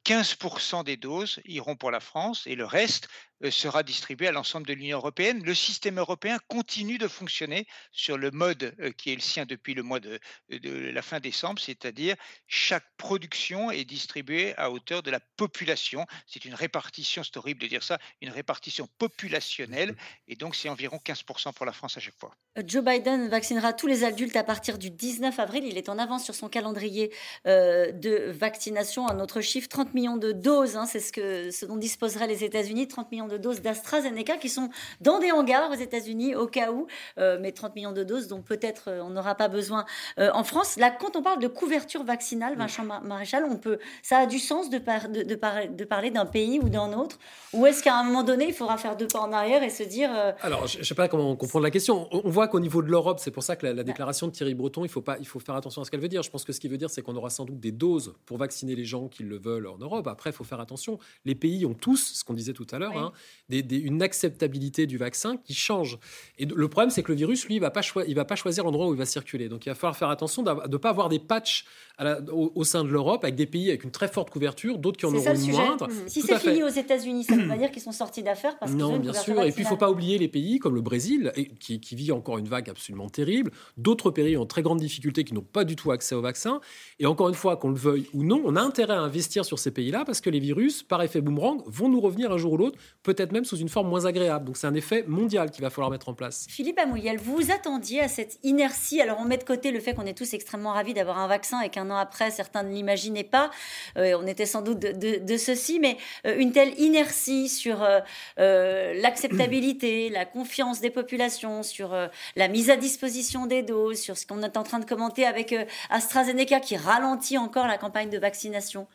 15% des doses iront pour la France et le reste sera distribué à l'ensemble de l'Union européenne. Le système européen continue de fonctionner sur le mode qui est le sien depuis le mois de, la fin décembre, c'est-à-dire chaque production est distribuée à hauteur de la population. C'est une répartition, c'est horrible de dire ça, une répartition populationnelle et donc c'est environ 15% pour la France à chaque fois. Joe Biden vaccinera tous les adultes à partir du 19 avril. Il est en avance sur son calendrier de vaccination. Un autre chiffre 30 millions de doses, hein, c'est ce, que, ce dont disposeraient les États-Unis, 30 millions de doses d'AstraZeneca qui sont dans des hangars aux États-Unis au cas où, euh, mais 30 millions de doses dont peut-être euh, on n'aura pas besoin euh, en France. Là, quand on parle de couverture vaccinale, Vincent Maréchal, on peut, ça a du sens de, de, de, parler d'un pays ou d'un autre, ou est-ce qu'à un moment donné, il faudra faire deux pas en arrière et se dire... Alors, je ne sais pas comment comprendre la question. On, voit qu'au niveau de l'Europe, c'est pour ça que la, déclaration de Thierry Breton, il faut, pas, il faut faire attention à ce qu'elle veut dire. Je pense que ce qu'il veut dire, c'est qu'on aura sans doute des doses pour vacciner les gens qui le veulent en Europe. Après, il faut faire attention. Les pays ont tous, ce qu'on disait tout à l'heure, hein, une acceptabilité du vaccin qui change. Et le problème, c'est que le virus, lui, il va pas il va pas choisir l'endroit où il va circuler. Donc, il va falloir faire attention de ne pas avoir des patchs au, sein de l'Europe avec des pays avec une très forte couverture, d'autres qui en auront une moindre. Mmh. Si c'est fini aux États-Unis, ça ne veut pas dire qu'ils sont sortis d'affaires parce non, bien sûr. Et puis, il ne faut pas oublier les pays comme le Brésil, qui, qui vit encore une vague absolument terrible. D'autres pays ont très grandes difficultés qui n'ont pas du tout accès au vaccin. Et encore une fois, qu'on le veuille ou non, on a intérêt à investir sur ces pays-là parce que les virus, par effet boomerang, vont nous revenir un jour ou l'autre, peut-être même sous une forme moins agréable. Donc c'est un effet mondial qu'il va falloir mettre en place. Philippe Amouyel, vous vous attendiez à cette inertie. Alors on met de côté le fait qu'on est tous extrêmement ravis d'avoir un vaccin et qu'un an après, certains ne l'imaginaient pas. Euh, on était sans doute de, ceci, mais euh, une telle inertie sur euh, l'acceptabilité, la confiance des populations, sur la mise à disposition des doses, sur ce qu'on est en train de commenter avec AstraZeneca qui ralentit encore la campagne de vaccination.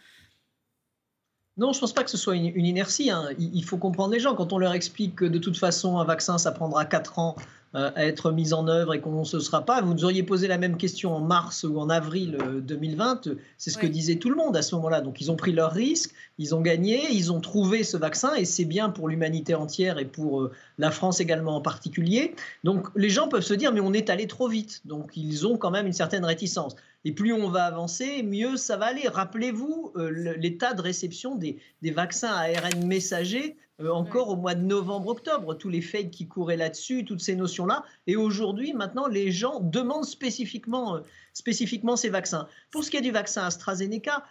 Non, je ne pense pas que ce soit une, inertie. Hein. Il, faut comprendre les gens. Quand on leur explique que de toute façon, un vaccin, ça prendra 4 ans euh, à être mis en œuvre et qu'on ne se sera pas, vous nous auriez posé la même question en mars ou en avril 2020. Euh, c'est ce que disait tout le monde à ce moment-là. Donc, ils ont pris leurs risques, ils ont gagné, ils ont trouvé ce vaccin et c'est bien pour l'humanité entière et pour euh, la France également en particulier. Donc, les gens peuvent se dire, mais on est allé trop vite. Donc, ils ont quand même une certaine réticence. Et plus on va avancer, mieux ça va aller. Rappelez-vous euh, l'état de réception des, vaccins à ARN messager euh, encore au mois de novembre-octobre, tous les fakes qui couraient là-dessus, toutes ces notions-là. Et aujourd'hui, maintenant, les gens demandent spécifiquement, euh, spécifiquement ces vaccins. Pour ce qui est du vaccin AstraZeneca,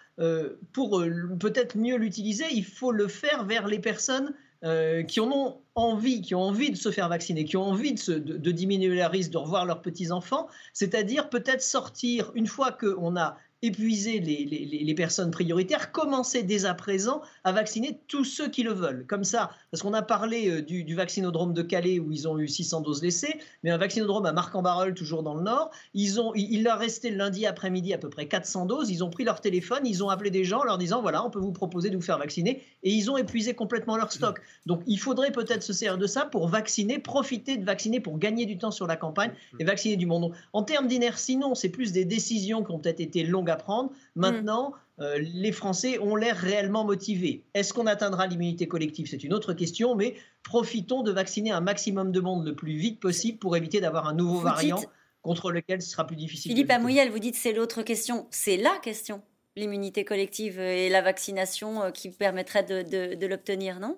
pour peut-être mieux l'utiliser, il faut le faire vers les personnes euh, qui en ont envie, qui ont envie de se faire vacciner, qui ont envie de, de diminuer le risque de revoir leurs petits-enfants, c'est-à-dire peut-être sortir, une fois qu'on a épuiser les, personnes prioritaires, commencer dès à présent à vacciner tous ceux qui le veulent. Comme ça, parce qu'on a parlé euh, du, vaccinodrome de Calais où ils ont eu 600 doses laissées, mais un vaccinodrome à Marc-en-Barœul, toujours dans le Nord, ils ont, il leur restait lundi après-midi à peu près 400 doses. Ils ont pris leur téléphone, ils ont appelé des gens en leur disant voilà, on peut vous proposer de vous faire vacciner, et ils ont épuisé complètement leur stock. Donc il faudrait peut-être se servir de ça pour vacciner, profiter de vacciner pour gagner du temps sur la campagne et vacciner du monde. En termes d'inertie, non, c'est plus des décisions qui ont peut-être été longues à prendre. Maintenant, euh, les Français ont l'air réellement motivés. Est-ce qu'on atteindra l'immunité collective? C'est une autre question, mais profitons de vacciner un maximum de monde le plus vite possible pour éviter d'avoir un nouveau variant contre lequel ce sera plus difficile. Philippe Amouyel, vous dites c'est l'autre question. C'est la question, l'immunité collective et la vaccination euh, qui permettrait de, l'obtenir, non?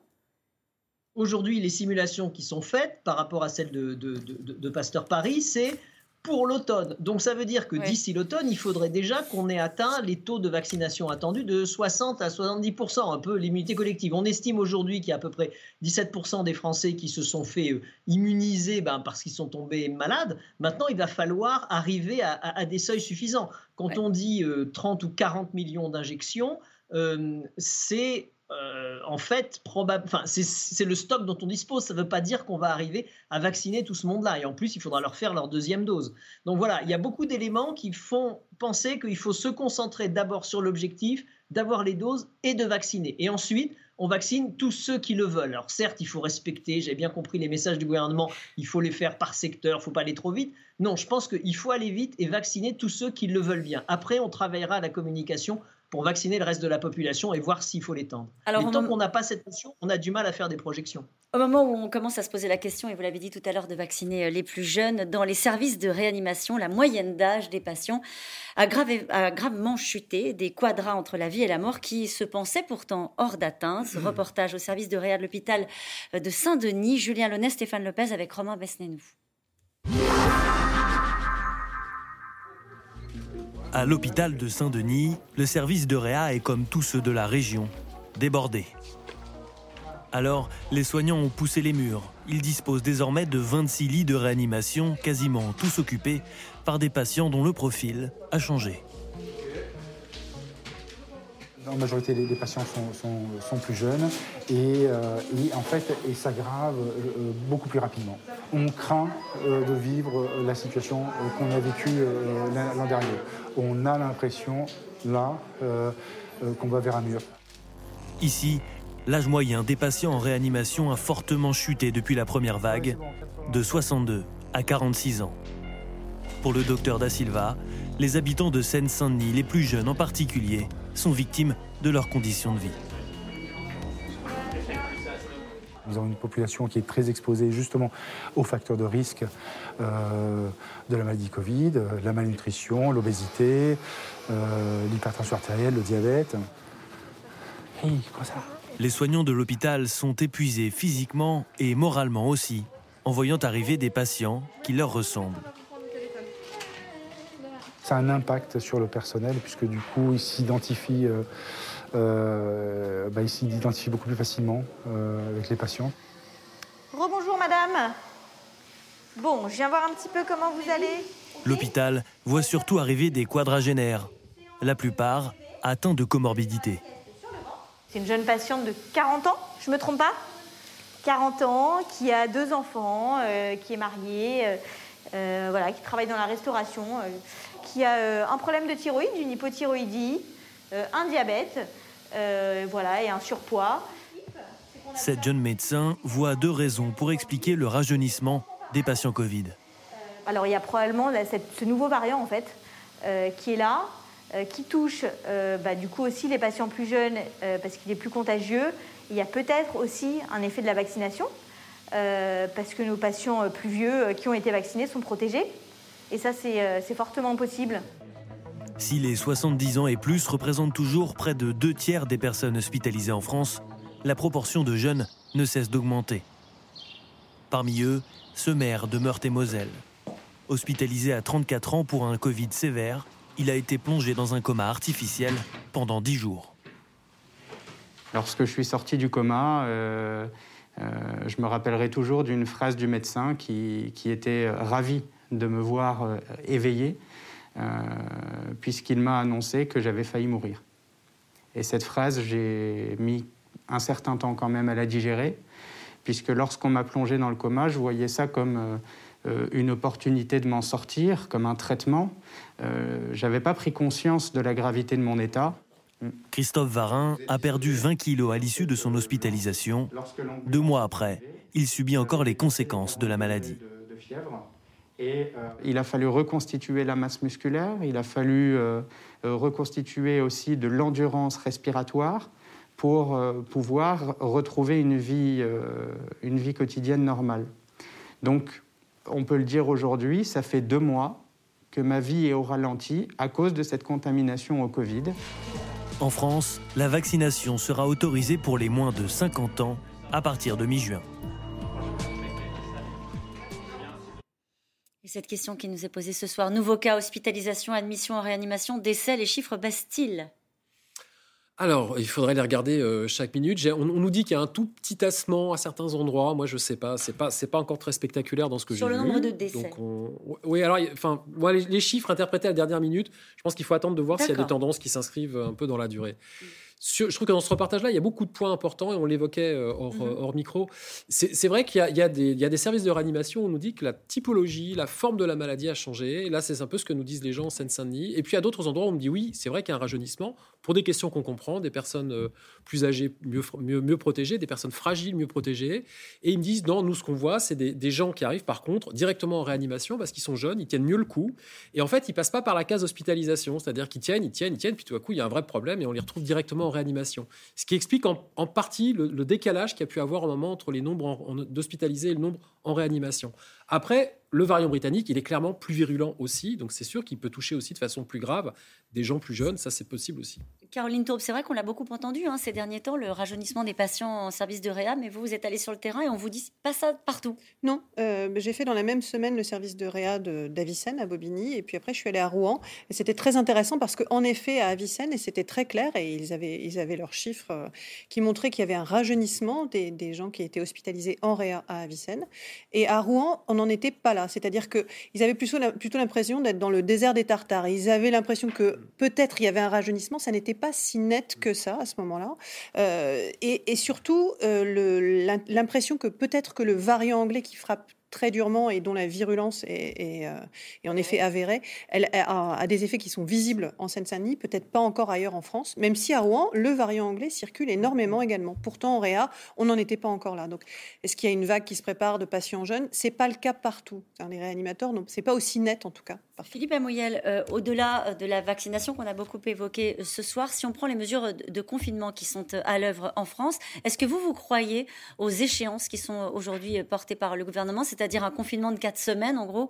Aujourd'hui, les simulations qui sont faites par rapport à celles de, de Pasteur Paris, c'est pour l'automne. Donc ça veut dire que d'ici l'automne, il faudrait déjà qu'on ait atteint les taux de vaccination attendus de 60 à 70%, un peu l'immunité collective. On estime aujourd'hui qu'il y a à peu près 17% des Français qui se sont fait euh, immuniser ben, parce qu'ils sont tombés malades. Maintenant, il va falloir arriver à, des seuils suffisants. Quand on dit 30 euh, ou 40 millions d'injections, euh, c'est euh, en fait, c'est le stock dont on dispose. Ça ne veut pas dire qu'on va arriver à vacciner tout ce monde-là. Et en plus, il faudra leur faire leur deuxième dose. Donc voilà, il y a beaucoup d'éléments qui font penser qu'il faut se concentrer d'abord sur l'objectif d'avoir les doses et de vacciner. Et ensuite, on vaccine tous ceux qui le veulent. Alors certes, il faut respecter, j'ai bien compris les messages du gouvernement, il faut les faire par secteur, il ne faut pas aller trop vite. Non, je pense qu'il faut aller vite et vacciner tous ceux qui le veulent bien. Après, on travaillera à la communication pour vacciner le reste de la population et voir s'il faut l'étendre. Alors, Mais tant qu'on n'a pas cette notion, on a du mal à faire des projections. Au moment où on commence à se poser la question, et vous l'avez dit tout à l'heure, de vacciner euh, les plus jeunes, dans les services de réanimation, la moyenne d'âge des patients a, gravement chuté, des quadras entre la vie et la mort qui se pensaient pourtant hors d'atteinte. Mmh. Reportage au service de réa de l'hôpital euh, de Saint-Denis, Julien Launay, Stéphane Lopez avec Romain Besnénou. À l'hôpital de Saint-Denis, le service de réa est comme tous ceux de la région, débordé. Alors, les soignants ont poussé les murs. Ils disposent désormais de 26 lits de réanimation, quasiment tous occupés par des patients dont le profil a changé. La majorité des patients sont, plus jeunes euh, et, en fait, et s'aggravent euh, beaucoup plus rapidement. On craint euh, de vivre la situation qu'on a vécue l'an dernier. On a l'impression, là, qu'on va vers un mur. Ici, l'âge moyen des patients en réanimation a fortement chuté depuis la première vague, de 62 à 46 ans. Pour le docteur Da Silva, les habitants de Seine-Saint-Denis, les plus jeunes en particulier, sont victimes de leurs conditions de vie. Nous avons une population qui est très exposée justement aux facteurs de risque euh, de la maladie Covid, la malnutrition, l'obésité, euh, l'hypertension artérielle, le diabète. ça Les soignants de l'hôpital sont épuisés physiquement et moralement aussi, en voyant arriver des patients qui leur ressemblent ça a un impact sur le personnel, puisque du coup, il s'identifie euh, euh, bah, beaucoup plus facilement euh, avec les patients. Rebonjour madame. Bon, je viens voir un petit peu comment vous allez. L'hôpital voit surtout arriver des quadragénaires, la plupart atteints de comorbidité. C'est une jeune patiente de 40 ans, je me trompe pas? 40 ans, qui a deux enfants, qui est mariée, voilà, qui travaille dans la restauration qui a euh, un problème de thyroïde, une hypothyroïdie, euh, un diabète, euh, voilà, et un surpoids. Cette jeune médecin voit deux raisons pour expliquer le rajeunissement des patients Covid. Alors il y a probablement ce nouveau variant en fait qui est là, qui touche bah, du coup aussi les patients plus jeunes parce qu'il est plus contagieux. Il y a peut-être aussi un effet de la vaccination parce que nos patients plus vieux qui ont été vaccinés sont protégés. Et ça, euh, c'est fortement possible. Si les 70 ans et plus représentent toujours près de deux tiers des personnes hospitalisées en France, la proportion de jeunes ne cesse d'augmenter. Parmi eux, ce maire de Meurthe-et-Moselle. Hospitalisé à 34 ans pour un Covid sévère, il a été plongé dans un coma artificiel pendant 10 jours. Lorsque je suis sorti du coma, euh, euh, je me rappellerai toujours d'une phrase du médecin qui, qui était ravi de me voir euh, éveillé, euh, puisqu'il m'a annoncé que j'avais failli mourir. Et cette phrase, j'ai mis un certain temps quand même à la digérer, puisque lorsqu'on m'a plongé dans le coma, je voyais ça comme euh, une opportunité de m'en sortir, comme un traitement. je n'avais pas pris conscience de la gravité de mon état. Christophe Varin a perdu 20 kilos à l'issue de son hospitalisation. Deux mois après, il subit encore les conséquences de la maladie. Et euh, il a fallu reconstituer la masse musculaire, il a fallu euh, euh, reconstituer aussi de l'endurance respiratoire pour pouvoir retrouver une vie, une vie quotidienne normale. Donc, on peut le dire aujourd'hui, ça fait deux mois que ma vie est au ralenti à cause de cette contamination au Covid. En France, la vaccination sera autorisée pour les moins de 50 ans à partir de mi-juin. Cette question qui nous est posée ce soir. Nouveau cas, hospitalisation, admission en réanimation, décès, les chiffres baissent-ils? Alors, il faudrait les regarder euh, chaque minute. On, nous dit qu'il y a un tout petit tassement à certains endroits. Moi, je sais pas. C'est pas, c'est pas encore très spectaculaire dans ce que j'ai vu. Sur le nombre de décès. Oui, alors, enfin, moi, les, chiffres interprétés à la dernière minute, je pense qu'il faut attendre de voir s'il y a des tendances qui s'inscrivent un peu dans la durée. Je trouve que dans ce repartage-là, il y a beaucoup de points importants et on l'évoquait euh, mhm. hors, micro. C'est vrai qu'il y, a des services de réanimation où on nous dit que la typologie, la forme de la maladie a changé. Et là, c'est un peu ce que nous disent les gens en Seine-Saint-Denis. Et puis à d'autres endroits, on me dit oui, c'est vrai qu'il y a un rajeunissement pour des questions qu'on comprend, des personnes euh, plus âgées, mieux, mieux, mieux, protégées, des personnes fragiles, mieux protégées. Et ils me disent non, nous, ce qu'on voit, c'est des, des, gens qui arrivent par contre directement en réanimation parce qu'ils sont jeunes, ils tiennent mieux le coup. Et en fait, ils passent pas par la case hospitalisation, c'est-à-dire qu'ils tiennent, ils tiennent, ils tiennent, puis tout à coup, il y a un vrai problème et on les retrouve directement en réanimation. Ce qui explique en, partie le, décalage qu'il y a pu avoir au moment entre les nombres d'hospitalisés et le nombre en réanimation. Après, le variant britannique, il est clairement plus virulent aussi, donc c'est sûr qu'il peut toucher aussi de façon plus grave des gens plus jeunes, ça c'est possible aussi. Caroline Taube, c'est vrai qu'on l'a beaucoup entendu hein, ces derniers temps, le rajeunissement des patients en service de réa, mais vous, vous êtes allé sur le terrain et on vous dit pas ça partout. Non, euh, j'ai fait dans la même semaine le service de réa d'Avicenne à Bobigny, et puis après je suis allée à Rouen, et c'était très intéressant parce qu'en effet à Avicenne, et c'était très clair, et ils avaient, ils avaient leurs chiffres euh, qui montraient qu'il y avait un rajeunissement des, des, gens qui étaient hospitalisés en réa à Avicenne, et à Rouen, on n'en était pas là, c'est-à-dire qu'ils avaient plutôt, l'impression d'être dans le désert des Tartares, ils avaient l'impression que peut-être il y avait un rajeunissement, ça n'était pas si net que ça à ce moment-là. Euh, et, surtout, euh, l'impression que peut-être que le variant anglais qui frappe très durement et dont la virulence est, euh, en effet avérée, elle a, des effets qui sont visibles en Seine-Saint-Denis, peut-être pas encore ailleurs en France, même si à Rouen, le variant anglais circule énormément également. Pourtant, en Réa, on n'en était pas encore là. Donc, est-ce qu'il y a une vague qui se prépare de patients jeunes? C'est pas le cas partout. les réanimateurs, c'est pas aussi net en tout cas. Philippe Amouyel, euh, au-delà euh, de la vaccination qu'on a beaucoup évoquée euh, ce soir, si on prend les mesures de confinement qui sont à l'œuvre en France, est-ce que vous, vous croyez aux échéances qui sont aujourd'hui portées par le gouvernement, c'est-à-dire un confinement de quatre semaines, en gros,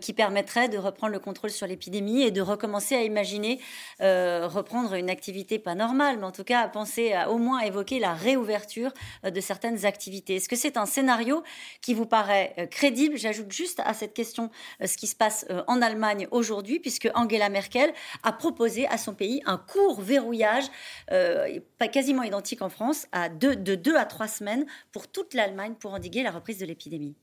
qui permettrait de reprendre le contrôle sur l'épidémie et de recommencer à imaginer reprendre une activité pas normale, mais en tout cas à penser à au moins évoquer la réouverture de certaines activités? Est-ce que c'est un scénario qui vous paraît crédible? J'ajoute juste à cette question ce qui se passe en Allemagne aujourd'hui, puisque Angela Merkel a proposé à son pays un court verrouillage, euh, quasiment identique en France, à deux, de deux à trois semaines pour toute l'Allemagne pour endiguer la reprise de l'épidémie.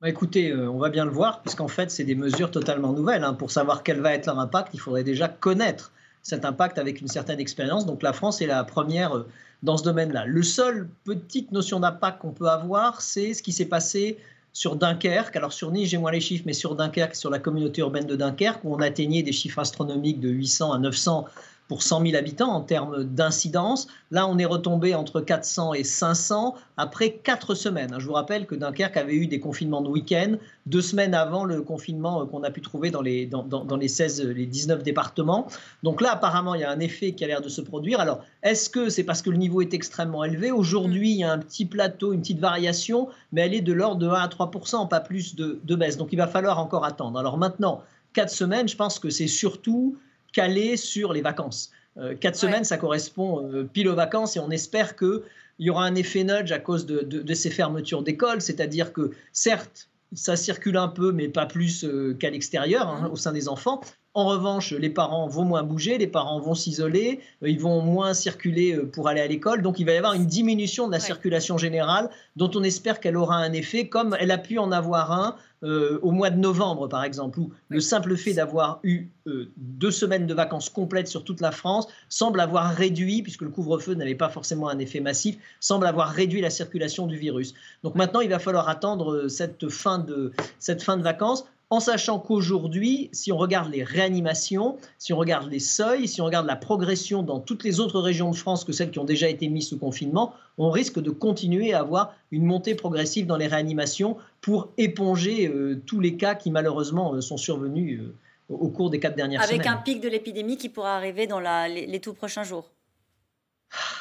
Bah, écoutez, euh, on va bien le voir, puisqu'en fait, c'est des mesures totalement nouvelles. Hein. Pour savoir quel va être leur impact, il faudrait déjà connaître cet impact avec une certaine expérience. Donc la France est la première euh, dans ce domaine-là. Le seul petite notion d'impact qu'on peut avoir, c'est ce qui s'est passé sur Dunkerque, alors sur Nice, j'ai moins les chiffres, mais sur Dunkerque, sur la communauté urbaine de Dunkerque, où on atteignait des chiffres astronomiques de 800 à 900 pour 100 000 habitants en termes d'incidence. Là, on est retombé entre 400 et 500 après quatre semaines. Je vous rappelle que Dunkerque avait eu des confinements de week-end deux semaines avant le confinement euh, qu'on a pu trouver dans les, dans, les 16, les 19 départements. Donc là, apparemment, il y a un effet qui a l'air de se produire. Alors, est-ce que c'est parce que le niveau est extrêmement élevé? Aujourd'hui, il y a un petit plateau, une petite variation, mais elle est de l'ordre de 1 à 3 pas plus de, de baisse. Donc il va falloir encore attendre. Alors maintenant, quatre semaines, je pense que c'est surtout calé sur les vacances. Euh, quatre semaines, ça correspond euh, pile aux vacances et on espère qu'il y aura un effet nudge à cause de, ces fermetures d'école, c'est-à-dire que certes, ça circule un peu, mais pas plus euh, qu'à l'extérieur, hein, au sein des enfants. En revanche, les parents vont moins bouger, les parents vont s'isoler, ils vont moins circuler pour aller à l'école. Donc il va y avoir une diminution de la circulation générale dont on espère qu'elle aura un effet, comme elle a pu en avoir un euh, au mois de novembre, par exemple, où le simple fait d'avoir eu deux semaines de vacances complètes sur toute la France semble avoir réduit, puisque le couvre-feu n'avait pas forcément un effet massif, semble avoir réduit la circulation du virus. Donc maintenant, il va falloir attendre cette fin de, cette fin de vacances en sachant qu'aujourd'hui, si on regarde les réanimations, si on regarde les seuils, si on regarde la progression dans toutes les autres régions de France que celles qui ont déjà été mises sous confinement, on risque de continuer à avoir une montée progressive dans les réanimations pour éponger euh, tous les cas qui malheureusement euh, sont survenus euh, au cours des quatre dernières semaines. Avec un pic de l'épidémie qui pourra arriver dans les, les tout prochains jours.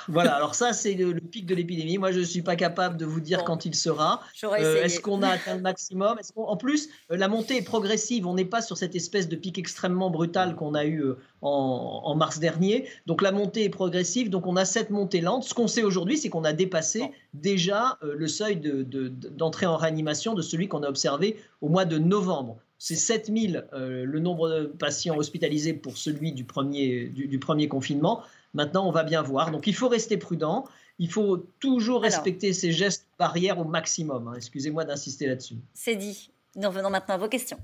Voilà, alors ça, c'est le, pic de l'épidémie. Moi, je ne suis pas capable de vous dire quand il sera. Euh, est-ce qu'on a atteint le maximum? En plus, euh, la montée est progressive. On n'est pas sur cette espèce de pic extrêmement brutal qu'on a eu euh, en, mars dernier. Donc la montée est progressive. Donc on a cette montée lente. Ce qu'on sait aujourd'hui, c'est qu'on a dépassé déjà le seuil d'entrée en réanimation de celui qu'on a observé au mois de novembre. C'est 7000 le nombre de patients hospitalisés pour celui du premier, du premier confinement. Maintenant, on va bien voir. Donc, il faut rester prudent. Il faut toujours respecter ces gestes barrières au maximum. Hein. Excusez-moi d'insister là-dessus. C'est dit. Nous revenons maintenant à vos questions.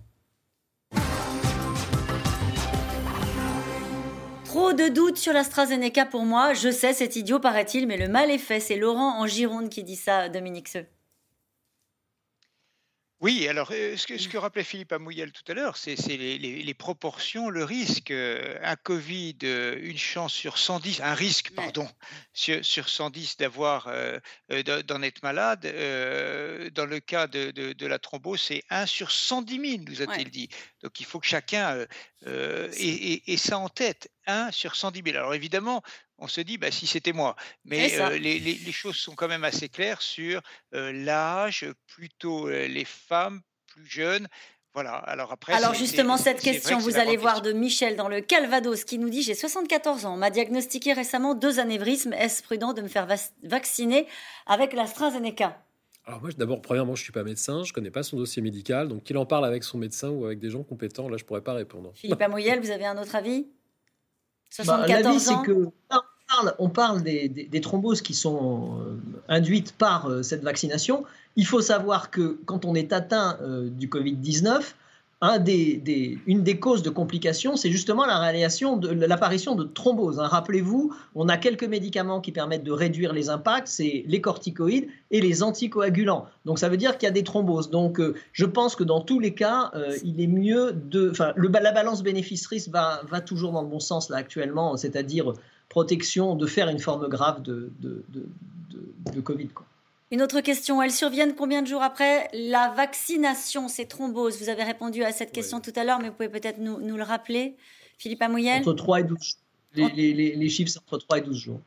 Trop de doutes sur l'AstraZeneca pour moi. Je sais, c'est idiot, paraît-il, mais le mal est fait. C'est Laurent en Gironde qui dit ça, Dominique Seux. Oui, alors ce que, ce que rappelait Philippe Amouyel tout à l'heure, c'est les, proportions, le risque. Un Covid, une chance sur 110, un risque, pardon, sur, sur 110 d'avoir, d'en être malade. dans le cas de, de, la thrombose, c'est 1 sur 110 000, nous a-t-il dit. Donc il faut que chacun ait, ait, ça en tête. 1 sur 110 000. Alors évidemment, on se dit, bah, si c'était moi. Mais euh, les, choses sont quand même assez claires sur euh, l'âge, plutôt euh, les femmes plus jeunes. Voilà. Alors après. Alors justement cette question, vous allez voir de Michel dans le Calvados qui nous dit j'ai 74 ans, m'a diagnostiqué récemment deux anévrismes. Est-ce prudent de me faire vacciner avec l'AstraZeneca? Alors moi, d'abord, premièrement, je suis pas médecin, je connais pas son dossier médical, donc qu'il en parle avec son médecin ou avec des gens compétents, là, je pourrais pas répondre. Philippe Amouyel, vous avez un autre avis? 74 bah, que on parle des, thromboses qui sont euh, induites par euh, cette vaccination. Il faut savoir que quand on est atteint euh, du Covid-19, une des causes de complications, c'est justement l'apparition de, de thromboses. Hein. Rappelez-vous, on a quelques médicaments qui permettent de réduire les impacts, c'est les corticoïdes et les anticoagulants. Donc ça veut dire qu'il y a des thromboses. Donc je pense que dans tous les cas, il est mieux de... La balance bénéfice-risque va, va toujours dans le bon sens là actuellement, c'est-à-dire protection de faire une forme grave de, de, de, Covid. Quoi. Une autre question, elles surviennent combien de jours après la vaccination, ces thromboses? Vous avez répondu à cette question tout à l'heure, mais vous pouvez peut-être nous, nous, le rappeler, Philippe Amouyel Entre 3 et 12 les, les, les, les chiffres, c'est entre 3 et 12 jours.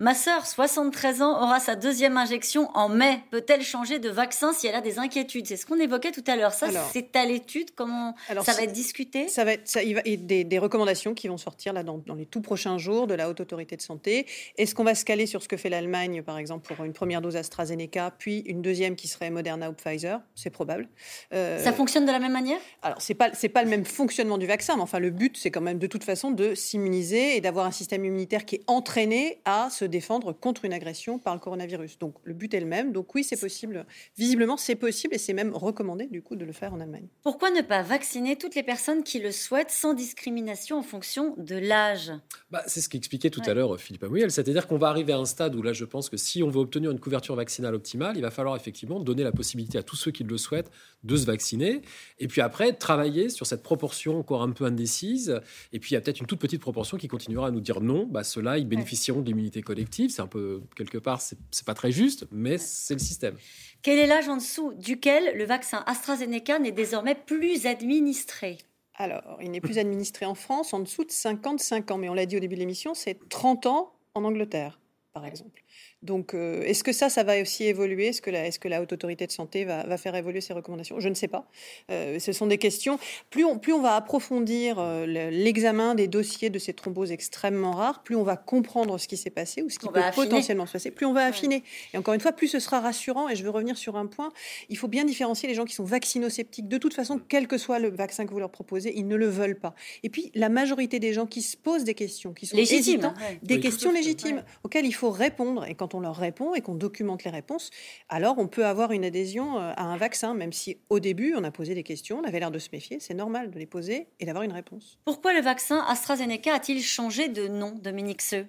Ma sœur, 73 ans, aura sa deuxième injection en mai. Peut-elle changer de vaccin si elle a des inquiétudes? C'est ce qu'on évoquait tout à l'heure. Ça, c'est à l'étude. Comment ça va être discuté? Ça va être ça, il va, y des, des, recommandations qui vont sortir là dans, les tout prochains jours de la haute autorité de santé. Est-ce qu'on va se caler sur ce que fait l'Allemagne, par exemple, pour une première dose AstraZeneca, puis une deuxième qui serait Moderna ou Pfizer? C'est probable. Euh, ça fonctionne de la même manière? Alors, c'est pas c'est pas le même fonctionnement du vaccin, mais enfin, le but, c'est quand même de toute façon de s'immuniser et d'avoir un système immunitaire qui est entraîné à se défendre contre une agression par le coronavirus. Donc le but est le même. Donc oui, c'est possible. Visiblement, c'est possible et c'est même recommandé du coup de le faire en Allemagne. Pourquoi ne pas vacciner toutes les personnes qui le souhaitent sans discrimination en fonction de l'âge? Bah, C'est ce qu'expliquait tout à l'heure Philippe Amouyel. C'est-à-dire qu'on va arriver à un stade où là, je pense que si on veut obtenir une couverture vaccinale optimale, il va falloir effectivement donner la possibilité à tous ceux qui le souhaitent de se vacciner. Et puis après, travailler sur cette proportion encore un peu indécise. Et puis il y a peut-être une toute petite proportion qui continuera à nous dire non, bah, ceux-là, ils bénéficieront de l'immunité collective un peu, quelque part, c'est pas très juste, mais c'est le système. Quel est l'âge en dessous duquel le vaccin AstraZeneca n'est désormais plus administré? Alors, il n'est plus administré en France en dessous de 55 ans, mais on l'a dit au début de l'émission, c'est 30 ans en Angleterre, par exemple. Donc, euh, est-ce que ça, ça va aussi évoluer? Est-ce que, la, est-ce que la Haute Autorité de Santé va, faire évoluer ses recommandations? Je ne sais pas. Euh, ce sont des questions. Plus on, plus on va approfondir euh, l'examen des dossiers de ces thromboses extrêmement rares, plus on va comprendre ce qui s'est passé ou ce qui peut potentiellement se passer, plus on va affiner. Et encore une fois, plus ce sera rassurant. Et je veux revenir sur un point. Il faut bien différencier les gens qui sont vaccino-sceptiques. De toute façon, quel que soit le vaccin que vous leur proposez, ils ne le veulent pas. Et puis, la majorité des gens qui se posent des questions, qui sont légitimes, hein. des questions légitimes auxquelles il faut répondre. Et quand on leur répond et qu'on documente les réponses, alors on peut avoir une adhésion euh, à un vaccin, même si au début on a posé des questions, on avait l'air de se méfier, c'est normal de les poser et d'avoir une réponse. Pourquoi le vaccin AstraZeneca a-t-il changé de nom, Dominique Seux?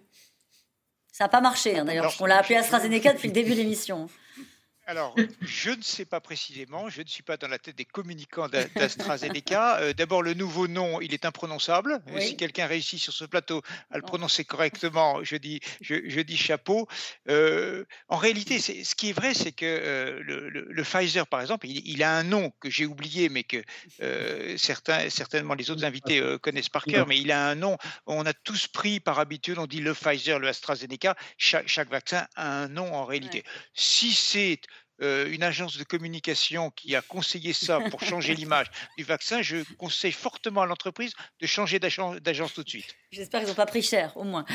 Ça n'a pas marché, hein, d'ailleurs. On l'a appelé AstraZeneca depuis le début de l'émission. Alors, je ne sais pas précisément, je ne suis pas dans la tête des communicants d'AstraZeneca. Euh, d'abord, le nouveau nom, il est imprononçable. Si quelqu'un réussit sur ce plateau à le prononcer correctement, je dis, je, dis chapeau. Euh, en réalité, ce qui est vrai, c'est que euh, le, Pfizer, par exemple, il, a un nom que j'ai oublié, mais que certains, certainement les autres invités connaissent par cœur, mais il a un nom. On a tous pris par habitude, on dit le Pfizer, le AstraZeneca. Chaque, chaque vaccin a un nom en réalité. Si c'est euh, une agence de communication qui a conseillé ça pour changer l'image du vaccin, je conseille fortement à l'entreprise de changer d'agence tout de suite. J'espère qu'ils n'ont pas pris cher, au moins.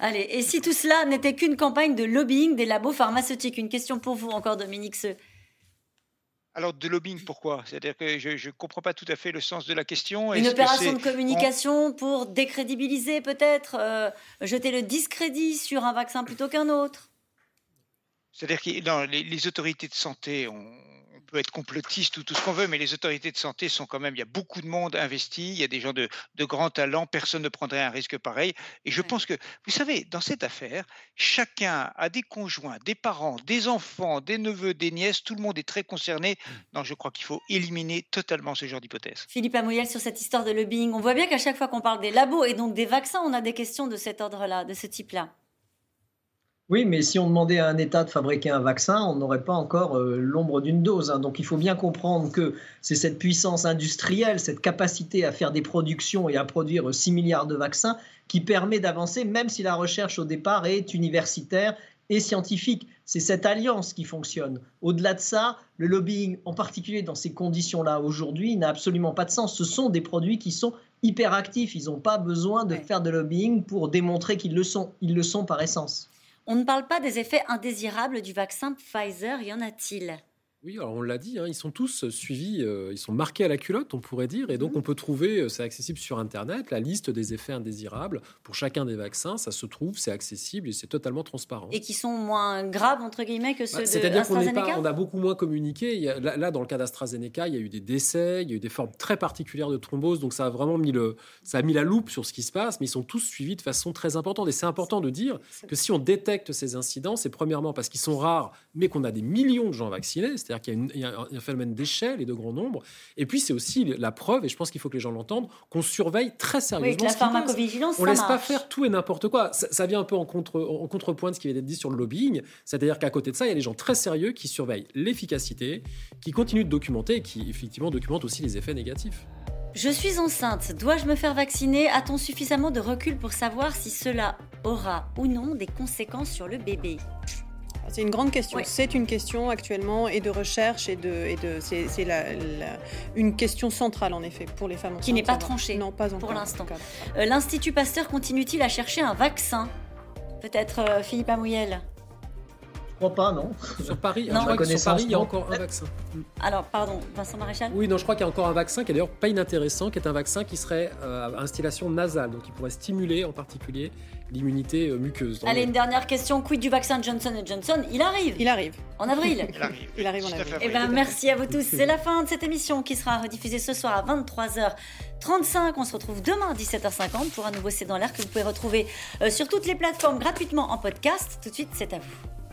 Allez, et si tout cela n'était qu'une campagne de lobbying des labos pharmaceutiques? Une question pour vous encore, Dominique. Alors, de lobbying, pourquoi? C'est-à-dire que je ne comprends pas tout à fait le sens de la question. Une opération de communication pour décrédibiliser peut-être, euh, jeter le discrédit sur un vaccin plutôt qu'un autre? C'est-à-dire que les, autorités de santé, on, peut être complotiste ou tout ce qu'on veut, mais les autorités de santé sont quand même, il y a beaucoup de monde investi, il y a des gens de, de grands talents, personne ne prendrait un risque pareil. Et je pense que, vous savez, dans cette affaire, chacun a des conjoints, des parents, des enfants, des neveux, des nièces, tout le monde est très concerné. Non, je crois qu'il faut éliminer totalement ce genre d'hypothèse. Philippe Amouyel, sur cette histoire de lobbying, on voit bien qu'à chaque fois qu'on parle des labos et donc des vaccins, on a des questions de cet ordre-là, de ce type-là. Oui, mais si on demandait à un État de fabriquer un vaccin, on n'aurait pas encore euh, l'ombre d'une dose. Hein. Donc il faut bien comprendre que c'est cette puissance industrielle, cette capacité à faire des productions et à produire 6 milliards de vaccins qui permet d'avancer, même si la recherche au départ est universitaire et scientifique. C'est cette alliance qui fonctionne. Au-delà de ça, le lobbying, en particulier dans ces conditions-là aujourd'hui, n'a absolument pas de sens. Ce sont des produits qui sont hyperactifs. Ils n'ont pas besoin de faire de lobbying pour démontrer qu'ils le sont. Ils le sont par essence. On ne parle pas des effets indésirables du vaccin Pfizer, y en a-t-il? Oui, alors on l'a dit, hein, ils sont tous suivis, euh, ils sont marqués à la culotte, on pourrait dire, et donc mhm. on peut trouver, euh, c'est accessible sur Internet, la liste des effets indésirables pour chacun des vaccins, ça se trouve, c'est accessible et c'est totalement transparent. Et qui sont moins graves, entre guillemets, que ceux bah, C'est-à-dire qu'on on a beaucoup moins communiqué. là, dans le cas d'AstraZeneca, il y a eu des décès, il y a eu des formes très particulières de thrombose, donc ça a vraiment mis, le, ça a mis la loupe sur ce qui se passe, mais ils sont tous suivis de façon très importante. Et c'est important de dire que si on détecte ces incidents, c'est premièrement parce qu'ils sont rares, mais qu'on a des millions de gens vaccinés, c'est-à-dire qu'il y a, un phénomène d'échelle et de grand nombre. Et puis, c'est aussi la preuve, et je pense qu'il faut que les gens l'entendent, qu'on surveille très sérieusement. Oui, la pharmacovigilance, On ne laisse pas faire tout et n'importe quoi. Ça, vient un peu en, contre, en contrepoint de ce qui vient d'être dit sur le lobbying. C'est-à-dire qu'à côté de ça, il y a des gens très sérieux qui surveillent l'efficacité, qui continuent de documenter et qui, effectivement, documentent aussi les effets négatifs. Je suis enceinte, dois-je me faire vacciner? A-t-on suffisamment de recul pour savoir si cela aura ou non des conséquences sur le bébé? C'est une grande question. C'est une question actuellement et de recherche et de, et de c'est, une question centrale en effet pour les femmes Qui n'est pas tranchée. Non, pas Pour l'instant. Euh, L'Institut Pasteur continue-t-il à chercher un vaccin Peut-être euh, Philippe Amouyel crois pas, non. Sur Paris, non. sur Paris, il y a encore un vaccin. Alors, pardon, Vincent Maréchal? Oui, non, je crois qu'il y a encore un vaccin qui est d'ailleurs pas inintéressant, qui est un vaccin qui serait euh, à installation nasale, donc qui pourrait stimuler en particulier l'immunité euh, muqueuse. Allez, une dernière question. Quid du vaccin Johnson Johnson? Il arrive. Il arrive. En avril. Il arrive. Il arrive en avril. Eh bien, merci à vous tous. C'est la fin de cette émission qui sera rediffusée ce soir à 23h35. On se retrouve demain à 17h50 pour un nouveau C'est dans l'air que vous pouvez retrouver euh, sur toutes les plateformes gratuitement en podcast. Tout de suite, c'est à vous.